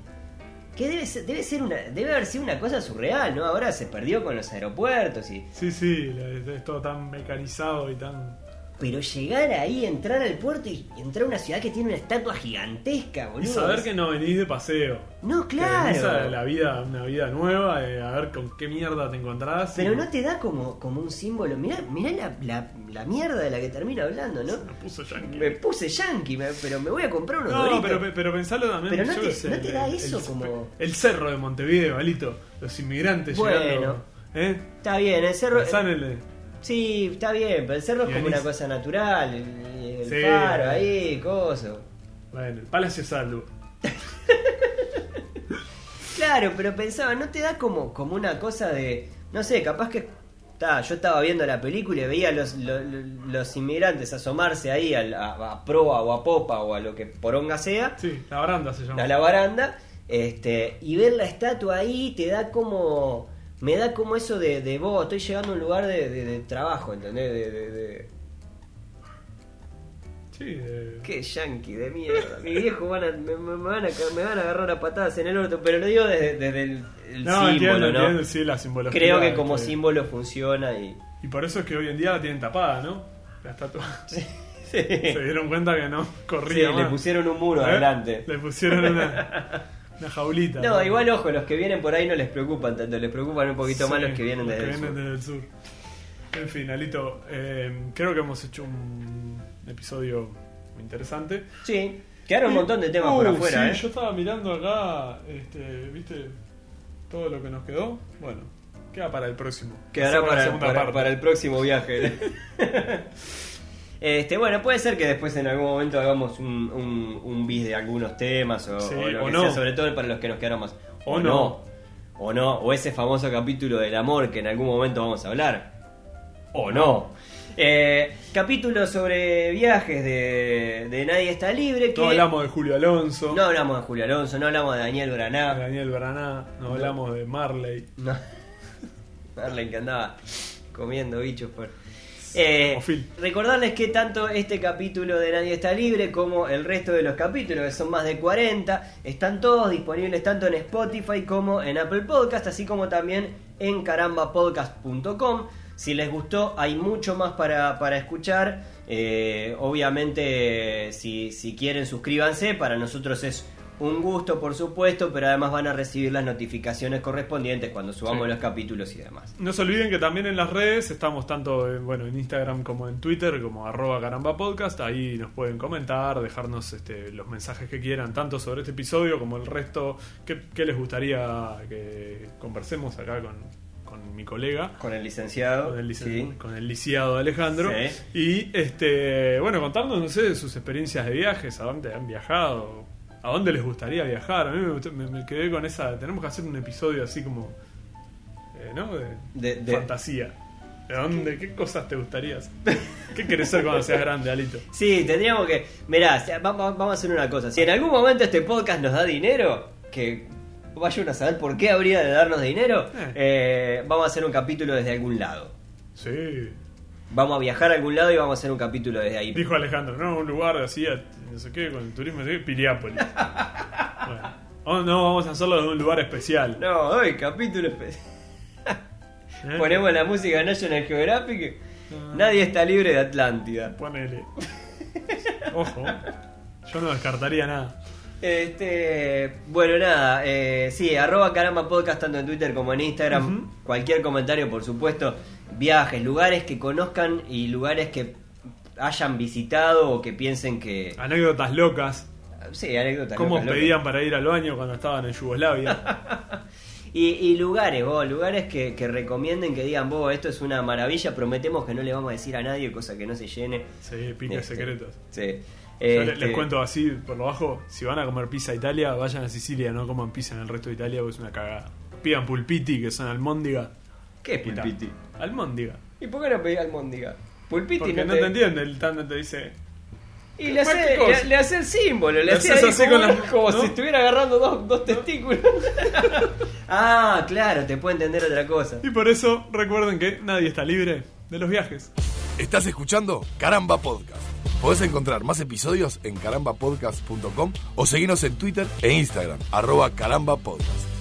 que debe ser, debe ser una debe haber sido una cosa surreal, ¿no? Ahora se perdió con los aeropuertos y sí, sí, es todo tan mecanizado y tan... pero llegar ahí, entrar al puerto y entrar a una ciudad que tiene una estatua gigantesca, boludo. Y saber que no venís de paseo. No, Que venís a claro. la vida, una vida nueva, eh, a ver con qué mierda te encontrás. Pero y- no te da como, como un símbolo. Mirá, mirá la, la, la mierda de la que termino hablando, ¿no? Me puso yankee. Me puse yankee, me- pero me voy a comprar unos No, Doritos. pero, pero pensalo también. Pero no yo te- sé, no te da el- eso el, como- El cerro de Montevideo, Alito. Los inmigrantes Bueno. llegando. ¿Eh? Está bien, el cerro... El- Sí, está bien, pero el cerro es como una cosa natural. El, el Sí. faro ahí, coso. Bueno, el Palacio Salvo. Claro, pero pensaba, ¿no te da como, como una cosa de. No sé, capaz que. ta, yo estaba viendo la película y veía a los, lo- lo- los inmigrantes asomarse ahí al- a, a proa o a popa o a lo que poronga sea, Sí, la baranda se llama. a la baranda, este, y ver la estatua ahí te da como. Me da como eso de, de vos, estoy llegando a un lugar de, de- de trabajo, ¿entendés? De, Sí, de- Qué yankee de mierda. Mi viejo van a, me, me van a, me van a agarrar a patadas en el orto, pero lo digo desde, desde el, el No, símbolo, entiendo, ¿no? entiendo, sí, la simbología. Creo que como símbolo funciona y. Y por eso es que hoy en día la tienen tapada, ¿no? La estatua. Sí. Se dieron cuenta que no Sí, corría le más. pusieron un muro ¿Eh? adelante. Le pusieron una, una jaulita. No, igual ojo, los que vienen por ahí no les preocupan tanto, les preocupan un poquito más los que vienen desde que el vienen sur. desde el sur. En fin, Alito, eh, creo que hemos hecho un episodio muy interesante. Sí, quedaron un montón de temas por Uh, afuera, sí, ¿eh? yo estaba mirando acá, este, ¿viste? Todo lo que nos quedó. Bueno, queda para el próximo. Quedará para, para el próximo viaje. este, bueno, puede ser que después en algún momento hagamos un, un, un bis de algunos temas o, Sí, o lo o que no. sea, sobre todo para los que nos quedaron más. O no. O no, o ese famoso capítulo del amor que en algún momento vamos a hablar. O no. Eh, capítulo sobre viajes de, de Nadie está libre. Que No hablamos de Julio Alonso, no hablamos de Julio Alonso, no hablamos de Daniel de Braná. Daniel Braná, no hablamos de Marley. No. Marlene que andaba comiendo bichos por. Eh, recordarles que tanto este capítulo de Nadie está libre como el resto de los capítulos, que son más de 40, están todos disponibles tanto en Spotify como en Apple Podcast, así como también en carambapodcast.com. Si les gustó, hay mucho más para, para escuchar. Eh, obviamente, si, si quieren, suscríbanse. Para nosotros es un gusto, por supuesto, pero además van a recibir las notificaciones correspondientes cuando subamos Sí. los capítulos y demás. No se olviden que también en las redes estamos tanto en, bueno, en Instagram como en Twitter, como arroba caramba podcast. Ahí nos pueden comentar, dejarnos este, los mensajes que quieran, tanto sobre este episodio como el resto. ¿Qué, qué les gustaría que conversemos acá con, con mi colega? Con el licenciado. Con el, licen- sí. con el lisiado Alejandro. Sí. Y este bueno, contarnos, no sé, de sus experiencias de viajes, a dónde han viajado, a dónde les gustaría viajar. A mí me, gustó- me- me quedé con esa. Tenemos que hacer un episodio así como. eh, ¿No? De, De- de- fantasía. ¿De dónde? ¿Qué cosas te gustaría hacer? ¿Qué querés ser cuando seas grande, Alito? Sí, tendríamos que. Mirá, si- va- va- vamos a hacer una cosa. Si en algún momento este podcast nos da dinero, que vayan a saber por qué habría de darnos dinero, Eh. eh, vamos a hacer un capítulo desde algún lado. Sí. Vamos a viajar a algún lado y vamos a hacer un capítulo desde ahí. Dijo Alejandro, no, un lugar así, a- no sé qué, con el turismo, no sé qué, Piriápolis. bueno. Oh, no, vamos a hacerlo de un lugar especial. No, hoy capítulo especial. ¿Eh? Ponemos la música National Geographic. Ah. Nadie está libre de Atlántida. Ponele. Ojo. Yo no descartaría nada. Este, bueno, nada, eh, sí, arroba caramba podcast tanto en Twitter como en Instagram. Cualquier comentario, por supuesto. Viajes, lugares que conozcan y lugares que hayan visitado o que piensen que. Anécdotas locas. Sí, anécdotas. ¿Cómo locas, locas. pedían para ir al baño cuando estaban en Yugoslavia? Y, y lugares, vos, lugares que, que recomienden, que digan, vos, esto es una maravilla. Prometemos que no le vamos a decir a nadie, cosa que no se llene. Sí, piques Este, secretos. Sí. Yo le- Este, les cuento así por lo bajo, si van a comer pizza a Italia, vayan a Sicilia, no coman pizza en el resto de Italia porque es una cagada. Pidan pulpiti, que son almóndiga. ¿Qué es pulpiti? Almóndiga. ¿Y por qué no pedí almóndiga? Pulpiti Porque no no te- te entiende, el tanto te dice... Y le hace, le, le hace el símbolo, le, Le hace así como, con la- como ¿no? si estuviera agarrando dos, dos testículos. ah, claro, te puede entender otra cosa. Y por eso recuerden que nadie está libre de los viajes. Estás escuchando Caramba Podcast. Podés encontrar más episodios en carambapodcast.com o seguirnos en Twitter e Instagram, arroba carambapodcast.